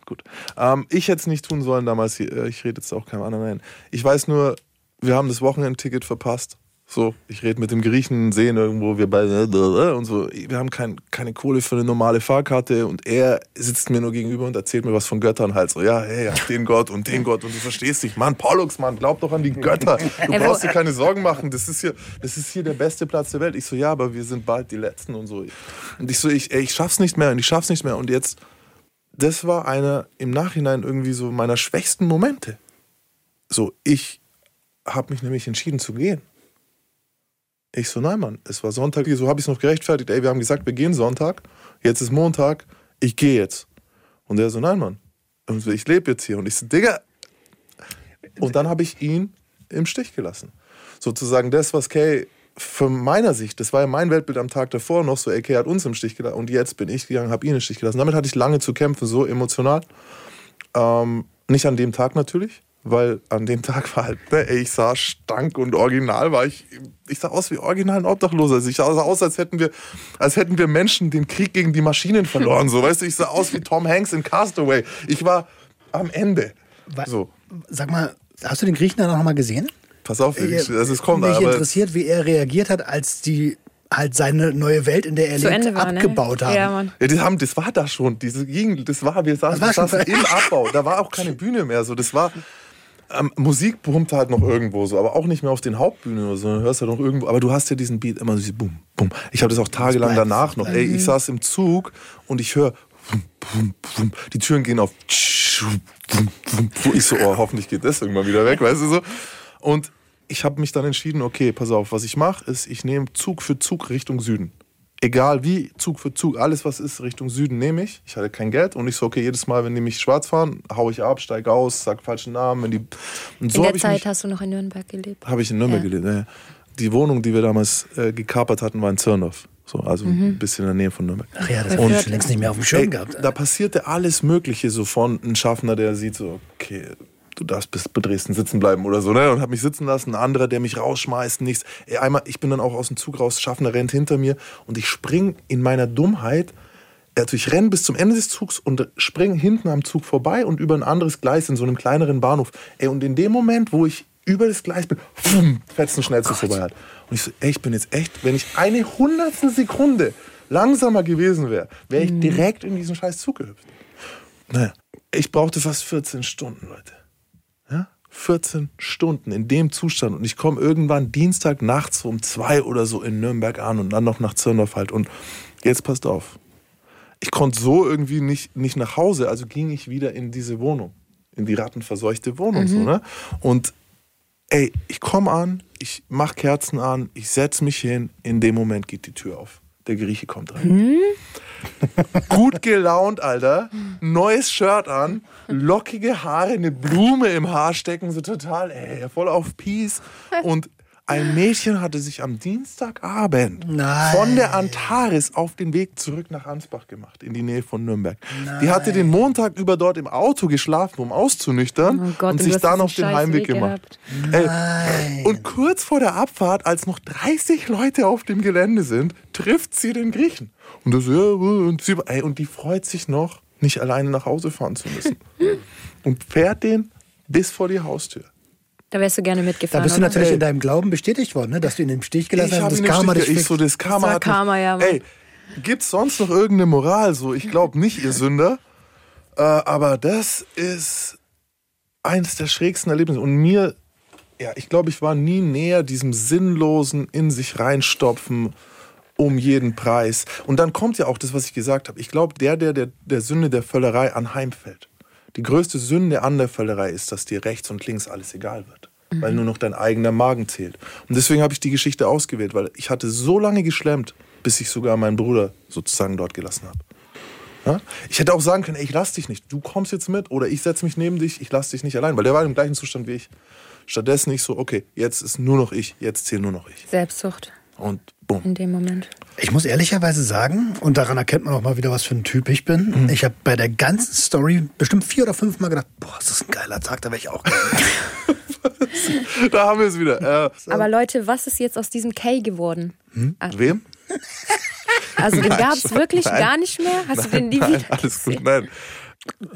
gut, ähm, ich hätte es nicht tun sollen damals. hier. Äh, Ich rede jetzt auch keinem anderen ein. Ich weiß nur, wir haben das Wochenendticket verpasst. So, ich rede mit dem Griechen, sehen irgendwo, wir beide und so. Wir haben kein, keine Kohle für eine normale Fahrkarte und er sitzt mir nur gegenüber und erzählt mir was von Göttern halt so. Ja, hey, den Gott und den Gott und du verstehst dich. Mann, Pollux, Mann, glaub doch an die Götter. Du brauchst dir keine Sorgen machen. Das ist hier, das ist hier der beste Platz der Welt. Ich so, ja, aber wir sind bald die Letzten und so. Und ich so, ich, ey, ich schaff's nicht mehr und ich schaff's nicht mehr. Und jetzt, das war einer im Nachhinein irgendwie so meiner schwächsten Momente. So, ich habe mich nämlich entschieden zu gehen. Ich so, nein, Mann, es war Sonntag, so habe ich es noch gerechtfertigt. Ey, wir haben gesagt, wir gehen Sonntag, jetzt ist Montag, ich gehe jetzt. Und er so, nein, Mann, ich lebe jetzt hier. Und ich so, Digga. Und dann habe ich ihn im Stich gelassen. Sozusagen das, was Kay von meiner Sicht, das war ja mein Weltbild am Tag davor noch so, ey, Kay hat uns im Stich gelassen. Und jetzt bin ich gegangen, habe ihn im Stich gelassen. Damit hatte ich lange zu kämpfen, so emotional. Ähm, nicht an dem Tag natürlich, weil an dem Tag war halt, ne, ey, ich sah stank und original war ich, ich sah aus wie original ein Obdachloser. Also ich sah aus, als hätten wir, als hätten wir Menschen den Krieg gegen die Maschinen verloren, so, weißt du, ich sah aus wie Tom Hanks in Castaway. Ich war am Ende. So, sag mal, hast du den Griechen dann noch mal gesehen? pass auf, ich, also es kommt, Mich aber interessiert, wie er reagiert hat, als die halt seine neue Welt, in der er lebt, war, ne? abgebaut haben. Ja, Mann. Ja, die haben, das war da schon, diese Gegend, das war, wir saßen, war wir schon saßen im Abbau, da war auch keine Bühne mehr, so, das war, ähm, Musik pumpte halt noch irgendwo so, aber auch nicht mehr auf den Hauptbühnen oder so, du hörst ja noch irgendwo, aber du hast ja diesen Beat immer so, bum, bum. Ich habe das auch tagelang bleibt, danach noch, ey, ich saß im Zug und ich höre, die Türen gehen auf, bum. ich so, oh, hoffentlich geht das irgendwann wieder weg, weißt du so, und ich habe mich dann entschieden, okay, pass auf, was ich mache, ist, ich nehme Zug für Zug Richtung Süden. Egal wie, Zug für Zug, alles was ist Richtung Süden nehme ich. Ich hatte kein Geld und ich so, okay, jedes Mal, wenn die mich schwarz fahren, hau ich ab, steige aus, sag falschen Namen. Wenn die, und so in der ich Zeit mich- hast du noch in Nürnberg gelebt. habe ich in Nürnberg Ja. gelebt. Ja. Die Wohnung, die wir damals äh, gekapert hatten, war in Zirndorf. So, also Mhm. ein bisschen in der Nähe von Nürnberg. Ach ja, das habe ich schon längst nicht mehr auf dem Schirm Ey, gehabt. da passierte alles Mögliche so von ein Schaffner, der sieht so, okay, du darfst bis bei Dresden sitzen bleiben oder so, ne? Und hat mich sitzen lassen, ein anderer, der mich rausschmeißt, nichts. Ey, einmal, ich bin dann auch aus dem Zug raus, Schaffner rennt hinter mir und ich spring in meiner Dummheit, also ich renne bis zum Ende des Zugs und spring hinten am Zug vorbei und über ein anderes Gleis in so einem kleineren Bahnhof. Ey, und in dem Moment, wo ich über das Gleis bin, fumm, fetzt ein Schnellzug vorbei hat. Und ich so, ey, ich bin jetzt echt, wenn ich eine hundertstel Sekunde langsamer gewesen wäre, wäre ich direkt in diesen scheiß Zug gehüpft. Naja, ich brauchte fast 14 Stunden, Leute. Ja? 14 Stunden in dem Zustand und ich komme irgendwann Dienstag nachts um zwei oder so in Nürnberg an und dann noch nach Zirndorf halt. Und jetzt passt auf. Ich konnte so irgendwie nicht, nicht nach Hause, also ging ich wieder in diese Wohnung, in die rattenverseuchte Wohnung. So, ne? Und ey, ich komme an, ich mache Kerzen an, ich setze mich hin, in dem Moment geht die Tür auf. Der Grieche kommt rein. Gut gelaunt, Alter. Neues Shirt an, lockige Haare, eine Blume im Haar stecken, so total, ey, voll auf Peace. Und ein Mädchen hatte sich am Dienstagabend Nein. von der Antares auf den Weg zurück nach Ansbach gemacht, in die Nähe von Nürnberg. Die hatte den Montag über dort im Auto geschlafen, um auszunüchtern Oh Gott, und sich dann auf den Heimweg Weg gemacht. Ey, und kurz vor der Abfahrt, als noch 30 Leute auf dem Gelände sind, trifft sie den Griechen. Und, das, ja, und, sie, ey, und die freut sich noch, nicht alleine nach Hause fahren zu müssen. und fährt den bis vor die Haustür. Da wärst du gerne Da mitgefahren. bist du oder? natürlich Ey. in deinem Glauben bestätigt worden, ne? dass du ihn im Stich gelassen Ich hast. habe Das Karma Stich, ich so, das Karma war hat mich- Karma, ja, Mann. Ey, gibt's sonst noch irgendeine Moral? So, ich glaube nicht, ihr Sünder. Äh, aber das ist eines der schrägsten Erlebnisse. Und mir, ja, ich glaube, ich war nie näher diesem sinnlosen in sich reinstopfen um jeden Preis. Und dann kommt ja auch das, was ich gesagt habe. Ich glaube, der, der, der der Sünde der Völlerei anheimfällt. Die größte Sünde an der Völlerei ist, dass dir rechts und links alles egal wird. Weil nur noch dein eigener Magen zählt. Und deswegen habe ich die Geschichte ausgewählt, weil ich hatte so lange geschlemmt, bis ich sogar meinen Bruder sozusagen dort gelassen habe. Ja? Ich hätte auch sagen können, ey, ich lass dich nicht. Du kommst jetzt mit oder ich setze mich neben dich, ich lass dich nicht allein, weil der war im gleichen Zustand wie ich. Stattdessen ich so, okay, jetzt ist nur noch ich, jetzt zähle nur noch ich. Selbstsucht Und bumm. in dem Moment. Ich muss ehrlicherweise sagen, und daran erkennt man auch mal wieder, was für ein Typ ich bin. Mhm. Ich habe bei der ganzen Story bestimmt vier oder fünf Mal gedacht, boah, ist das ein geiler Tag, da wäre ich auch. Da haben wir es wieder. Äh, Aber Leute, was ist jetzt aus diesem Kay geworden? wem? Also den Nein, gab es wirklich nein. gar nicht mehr? Hast du den nie Nein, wieder alles gut, gesehen? nein.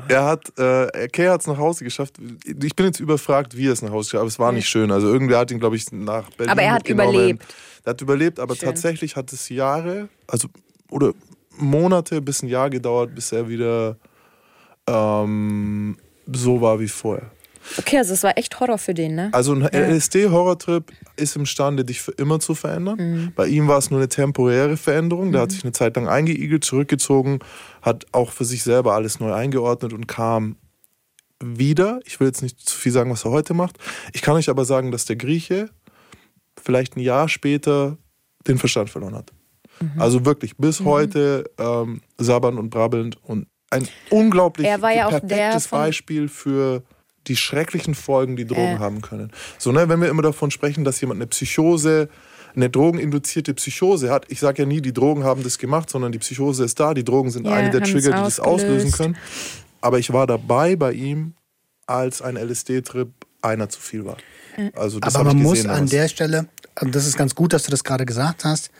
Er hat, äh, Kay hat es nach Hause geschafft. Ich bin jetzt überfragt, wie er es nach Hause geschafft hat, aber es war nicht schön. Also irgendwer hat ihn, glaube ich, nach Berlin Aber er hat überlebt. Er hat überlebt, aber Schön. tatsächlich hat es Jahre, also oder Monate bis ein Jahr gedauert, bis er wieder ähm, so war wie vorher. Okay, also es war echt Horror für den, ne? Also ein LSD-Horrortrip ist imstande, dich für immer zu verändern. Mhm. Bei ihm war es nur eine temporäre Veränderung. Der hat sich eine Zeit lang eingeigelt, zurückgezogen, hat auch für sich selber alles neu eingeordnet und kam wieder. Ich will jetzt nicht zu viel sagen, was er heute macht. Ich kann euch aber sagen, dass der Grieche vielleicht ein Jahr später den Verstand verloren hat. Mhm. Also wirklich bis heute ähm, sabbernd und brabbelnd und ein unglaublich Er war ja perfektes Beispiel für die schrecklichen Folgen, die Drogen Äh. haben können. So, ne, wenn wir immer davon sprechen, dass jemand eine Psychose, eine drogeninduzierte Psychose hat, ich sage ja nie, die Drogen haben das gemacht, sondern die Psychose ist da, die Drogen sind Ja, eine der Trigger, die das auslösen können. Aber ich war dabei bei ihm, als ein LSD-Trip einer zu viel war. Also das Aber man ich muss gesehen an der Stelle, und das ist ganz gut, dass du das gerade gesagt hast,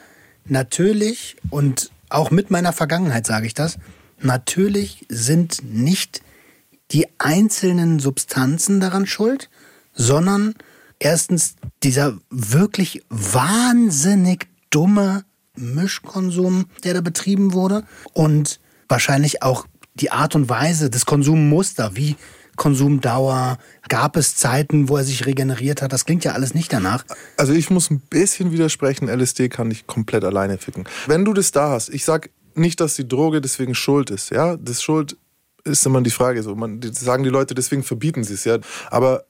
natürlich und auch mit meiner Vergangenheit sage ich das, natürlich sind nicht die einzelnen Substanzen daran schuld, sondern erstens dieser wirklich wahnsinnig dumme Mischkonsum, der da betrieben wurde und wahrscheinlich auch die Art und Weise, das Konsummuster, wie Konsumdauer, gab es Zeiten, wo er sich regeneriert hat, das klingt ja alles nicht danach. Also ich muss ein bisschen widersprechen, LSD kann dich komplett alleine ficken. Wenn du das da hast, ich sag nicht, dass die Droge deswegen schuld ist, ja, das Schuld ist immer die Frage so, man sagen die Leute, deswegen verbieten sie es, ja, aber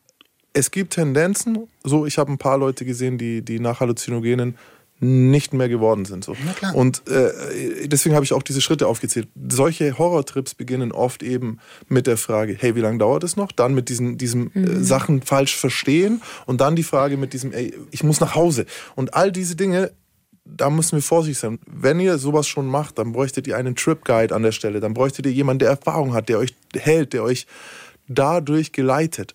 es gibt Tendenzen, so ich habe ein paar Leute gesehen, die die nach Halluzinogenen nicht mehr geworden sind. So. Und äh, deswegen habe ich auch diese Schritte aufgezählt. Solche Horrortrips beginnen oft eben mit der Frage, hey, wie lange dauert es noch? Dann mit diesen, diesen äh, Sachen falsch verstehen und dann die Frage mit diesem, ey, ich muss nach Hause. Und all diese Dinge, da müssen wir vorsichtig sein. Wenn ihr sowas schon macht, dann bräuchtet ihr einen Trip Guide an der Stelle. Dann bräuchtet ihr jemanden, der Erfahrung hat, der euch hält, der euch dadurch geleitet.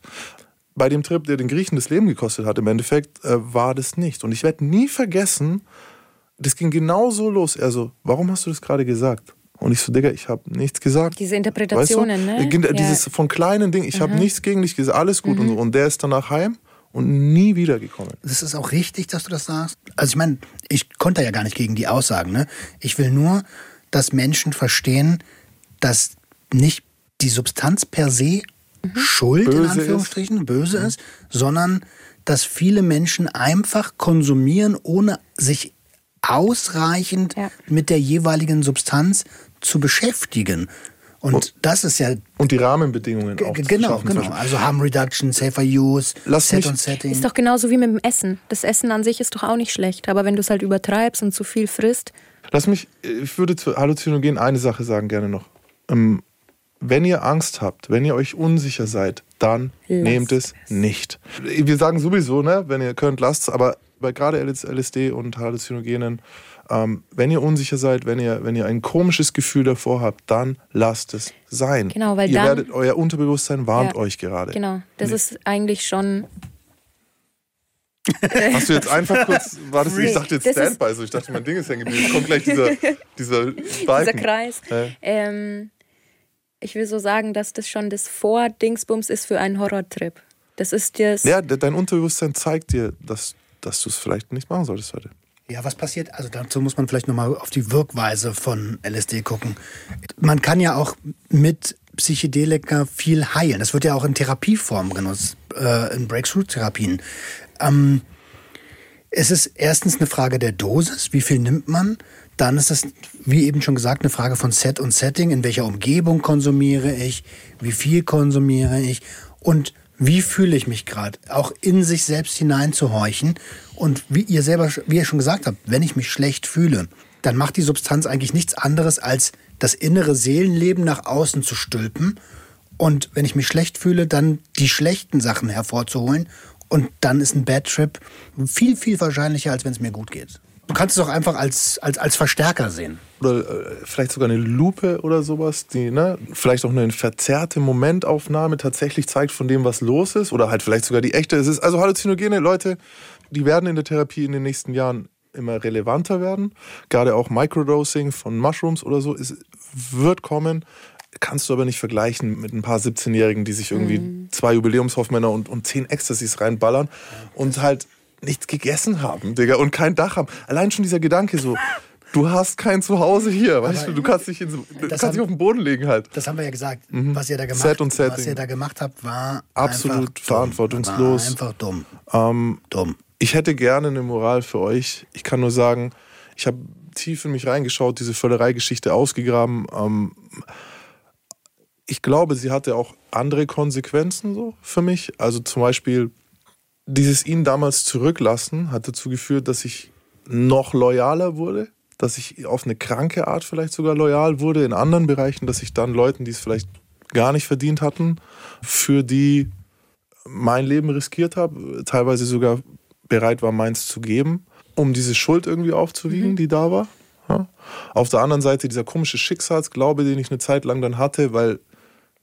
Bei dem Trip, der den Griechen das Leben gekostet hat, im Endeffekt, äh, war das nicht. Und ich werde nie vergessen, das ging genau so los. Er so, warum hast du das gerade gesagt? Und ich so, Digga, ich habe nichts gesagt. Diese Interpretationen, weißt du? ne? Äh, Ja. Mhm. Dieses von kleinen Dingen, ich habe nichts gegen dich gesagt, alles gut und so. Und der ist danach heim und nie wiedergekommen. Das ist auch richtig, dass du das sagst. Also ich meine, ich konnte ja gar nicht gegen die Aussagen. Ne? Ich will nur, dass Menschen verstehen, dass nicht die Substanz per se schuld Böse in ist. Anführungsstrichen böse ist, sondern dass viele Menschen einfach konsumieren, ohne sich ausreichend Ja. mit der jeweiligen Substanz zu beschäftigen. Und das ist ja Und die Rahmenbedingungen auch. zu Genau, schaffen, genau. Also Harm Reduction, Safer Use, Lass Set und Setting. Ist doch genauso wie mit dem Essen. Das Essen an sich ist doch auch nicht schlecht. Aber wenn du es halt übertreibst und zu viel frisst, Lass mich, ich würde zu Halluzinogen eine Sache sagen gerne noch. Ähm, wenn ihr Angst habt, wenn ihr euch unsicher seid, dann Lasst nehmt es, nicht. Wir sagen sowieso, ne, wenn ihr könnt, lasst es, aber bei gerade LSD und Halluzinogenen, ähm, wenn ihr unsicher seid, wenn ihr, wenn ihr ein komisches Gefühl davor habt, dann lasst es sein. Genau, weil ihr dann- werdet, euer Unterbewusstsein warnt Ja, euch gerade. genau. Das Nee. ist eigentlich schon. Hast du jetzt einfach kurz, war das, ich dachte jetzt Standby, so ich dachte, mein Ding ist hängen geblieben. Kommt gleich dieser, dieser Dieser. Kreis. Ja. Ähm, ich will so sagen, dass das schon das Vor-Dingsbums ist für einen Horrortrip. Das ist das. Ja, de- dein Unterbewusstsein zeigt dir, dass, dass du es vielleicht nicht machen solltest heute. Ja, was passiert? Also dazu muss man vielleicht nochmal auf die Wirkweise von LSD gucken. Man kann ja auch mit Psychedelika viel heilen. Das wird ja auch in Therapieform genutzt, äh, in Breakthrough-Therapien. Ähm, es ist erstens eine Frage der Dosis, wie viel nimmt man. Dann ist es, wie eben schon gesagt, eine Frage von Set und Setting. In welcher Umgebung konsumiere ich? Wie viel konsumiere ich? Und wie fühle ich mich gerade? Auch in sich selbst hineinzuhorchen. Und wie ihr selber, wie ihr schon gesagt habt, wenn ich mich schlecht fühle, dann macht die Substanz eigentlich nichts anderes, als das innere Seelenleben nach außen zu stülpen. Und wenn ich mich schlecht fühle, dann die schlechten Sachen hervorzuholen. Und dann ist ein Bad Trip viel, viel wahrscheinlicher, als wenn es mir gut geht. Du kannst es auch einfach als, als, als Verstärker sehen. Oder äh, vielleicht sogar eine Lupe oder sowas, die ne, vielleicht auch eine verzerrte Momentaufnahme tatsächlich zeigt von dem, was los ist. Oder halt vielleicht sogar die echte. Es ist, also Halluzinogene, Leute, die werden in der Therapie in den nächsten Jahren immer relevanter werden. Gerade auch Microdosing von Mushrooms oder so. Es wird kommen. Kannst du aber nicht vergleichen mit ein paar 17-Jährigen, die sich irgendwie zwei Jubiläumshoffmänner und, und zehn Ecstasys reinballern und halt nichts gegessen haben, Digga, und kein Dach haben. Allein schon dieser Gedanke so, du hast kein Zuhause hier, weißt du, du kannst dich, in, du kannst dich haben- auf den Boden legen halt. Das haben wir ja gesagt. Was ihr da gemacht, Mhm. Set und was ihr da gemacht habt, war Absolut dumm. verantwortungslos. War einfach dumm. Ähm, Dumm. ich hätte gerne eine Moral für euch. Ich kann nur sagen, ich habe tief in mich reingeschaut, diese Völlerei-Geschichte ausgegraben. Ähm, ich glaube, sie hatte auch andere Konsequenzen so für mich. Also zum Beispiel dieses ihn damals zurücklassen hat dazu geführt, dass ich noch loyaler wurde, dass ich auf eine kranke Art vielleicht sogar loyal wurde in anderen Bereichen, dass ich dann Leuten, die es vielleicht gar nicht verdient hatten, für die mein Leben riskiert habe, teilweise sogar bereit war, meins zu geben, um diese Schuld irgendwie aufzuwiegen, die da war. Ja. Auf der anderen Seite dieser komische Schicksalsglaube, den ich eine Zeit lang dann hatte, weil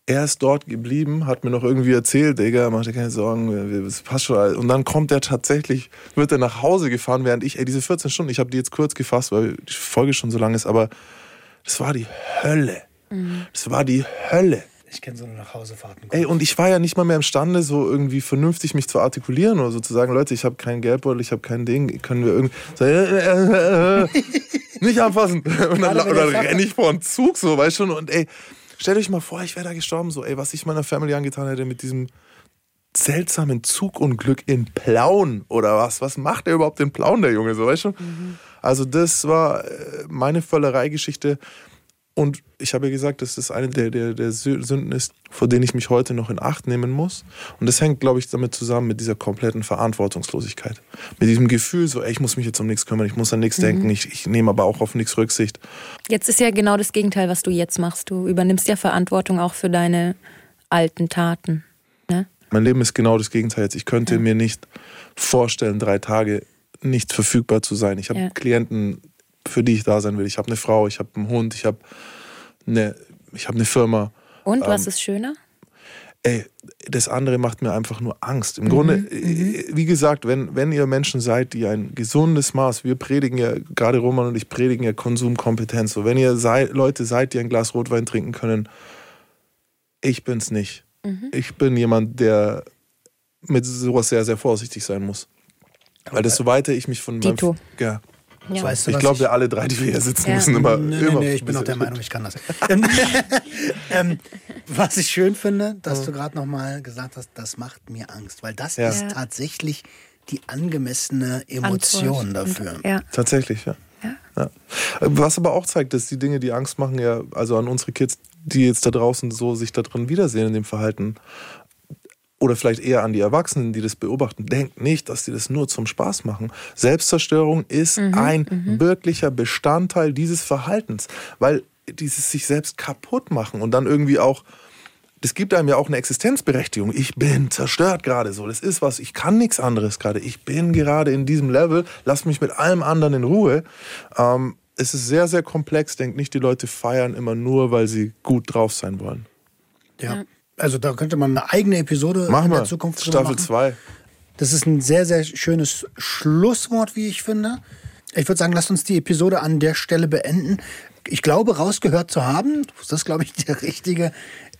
er ist dort geblieben, hat mir noch irgendwie erzählt, Digga, mach dir keine Sorgen, es passt schon. alles. Und dann kommt er tatsächlich, wird er nach Hause gefahren, während ich, ey, diese 14 Stunden, ich habe die jetzt kurz gefasst, weil die Folge schon so lang ist, aber das war die Hölle. Das war die Hölle. Ich kenne so eine Nachhausefahrten. Ey, und ich war ja nicht mal mehr imstande, so irgendwie vernünftig mich zu artikulieren oder so zu sagen, Leute, ich habe keinen Geldbeutel, ich habe kein Ding, können wir irgendwie so, äh, äh, äh, nicht anfassen. Und dann, dann renne ich vor den Zug, so, weißt du, und ey, stellt euch mal vor, ich wäre da gestorben, so, ey, was ich meiner Family angetan hätte mit diesem seltsamen Zugunglück in Plauen oder was? Was macht er überhaupt in Plauen, der Junge, so, weißt du? Also das war äh, meine Völlerei-Geschichte. Und ich habe ja gesagt, dass das eine der, der, der Sünden ist, vor denen ich mich heute noch in Acht nehmen muss. Und das hängt, glaube ich, damit zusammen mit dieser kompletten Verantwortungslosigkeit. Mit diesem Gefühl, so, ey, ich muss mich jetzt um nichts kümmern, ich muss an nichts mhm. denken, ich, ich nehme aber auch auf nichts Rücksicht. Jetzt ist ja genau das Gegenteil, was du jetzt machst. Du übernimmst ja Verantwortung auch für deine alten Taten. Ne? Mein Leben ist genau das Gegenteil jetzt. Ich könnte ja. mir nicht vorstellen, drei Tage nicht verfügbar zu sein. Ich habe ja. Klienten, für die ich da sein will. Ich habe eine Frau, ich habe einen Hund, ich habe eine, ich hab eine Firma. Und was ähm, ist schöner? Ey, das andere macht mir einfach nur Angst. Im mhm, Grunde, mhm. Äh, wie gesagt, wenn, wenn ihr Menschen seid, die ein gesundes Maß, wir predigen ja, gerade Roman und ich predigen ja Konsumkompetenz. So, wenn ihr sei, Leute seid, die ein Glas Rotwein trinken können, ich bin's nicht. Mhm. Ich bin jemand, der mit sowas sehr, sehr vorsichtig sein muss. Weil desto weiter ich mich von meinem. Ja, ja. Weißt du, ich glaube, wir alle drei, die wir hier sitzen, ja. müssen immer. Nee, nee, immer nee, ich bin auch der Meinung, ich kann das. Ähm, was ich schön finde, dass ja. du gerade nochmal gesagt hast, das macht mir Angst, weil das ja. ist tatsächlich die angemessene Emotion Antwort. dafür. Ja. Tatsächlich, ja. ja. Was aber auch zeigt, dass die Dinge, die Angst machen, ja, also an unsere Kids, die jetzt da draußen so sich da drin wiedersehen in dem Verhalten, oder vielleicht eher an die Erwachsenen, die das beobachten, denkt nicht, dass die das nur zum Spaß machen. Selbstzerstörung ist mhm, ein mhm. wirklicher Bestandteil dieses Verhaltens, weil dieses sich selbst kaputt machen und dann irgendwie auch das gibt einem ja auch eine Existenzberechtigung. Ich bin zerstört gerade so. Das ist was, ich kann nichts anderes gerade. Ich bin gerade in diesem Level. Lass mich mit allem anderen in Ruhe. Ähm, es ist sehr, sehr komplex. Denkt nicht, die Leute feiern immer nur, weil sie gut drauf sein wollen. Ja. Also da könnte man eine eigene Episode Machen in der Zukunft Staffel 2. Das ist ein sehr, sehr schönes Schlusswort, wie ich finde. Ich würde sagen, lasst uns die Episode an der Stelle beenden. Ich glaube, rausgehört zu haben, das ist, glaube ich, der richtige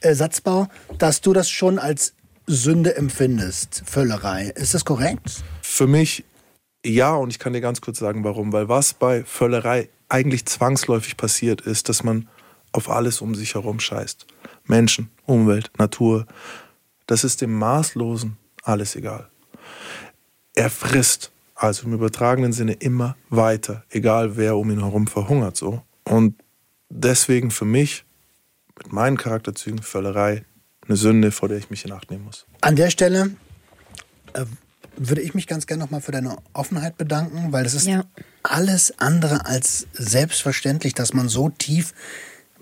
äh, Satzbau, dass du das schon als Sünde empfindest, Völlerei. Ist das korrekt? Für mich ja, und ich kann dir ganz kurz sagen, warum. Weil was bei Völlerei eigentlich zwangsläufig passiert, ist, dass man auf alles um sich herum scheißt. Menschen, Umwelt, Natur. Das ist dem Maßlosen alles egal. Er frisst, also im übertragenen Sinne, immer weiter, egal wer um ihn herum verhungert so. Und deswegen für mich, mit meinen Charakterzügen, Völlerei, eine Sünde, vor der ich mich in Acht nehmen muss. An der Stelle äh, würde ich mich ganz gerne nochmal für deine Offenheit bedanken, weil das ist ja. alles andere als selbstverständlich, dass man so tief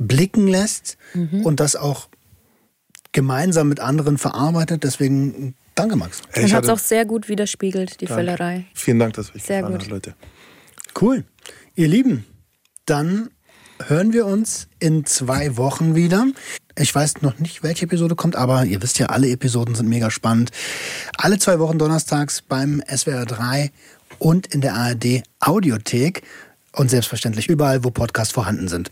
blicken lässt mhm. und das auch gemeinsam mit anderen verarbeitet. Deswegen danke, Max. Und hat es auch sehr gut widerspiegelt, die danke. Völlerei. Vielen Dank, dass euch sehr gut. Hat, Leute. Cool. Ihr Lieben, dann hören wir uns in zwei Wochen wieder. Ich weiß noch nicht, welche Episode kommt, aber ihr wisst ja, alle Episoden sind mega spannend. Alle zwei Wochen donnerstags beim SWR 3 und in der ARD Audiothek und selbstverständlich überall, wo Podcasts vorhanden sind.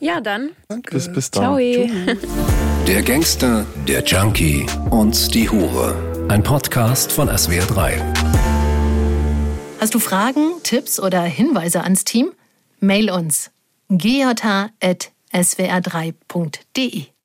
Ja, dann. Danke. Bis, bis dann. Ciao. Der Gangster, der Junkie und die Hure. Ein Podcast von SWR3. Hast du Fragen, Tipps oder Hinweise ans Team? Mail uns gjh.swr3.de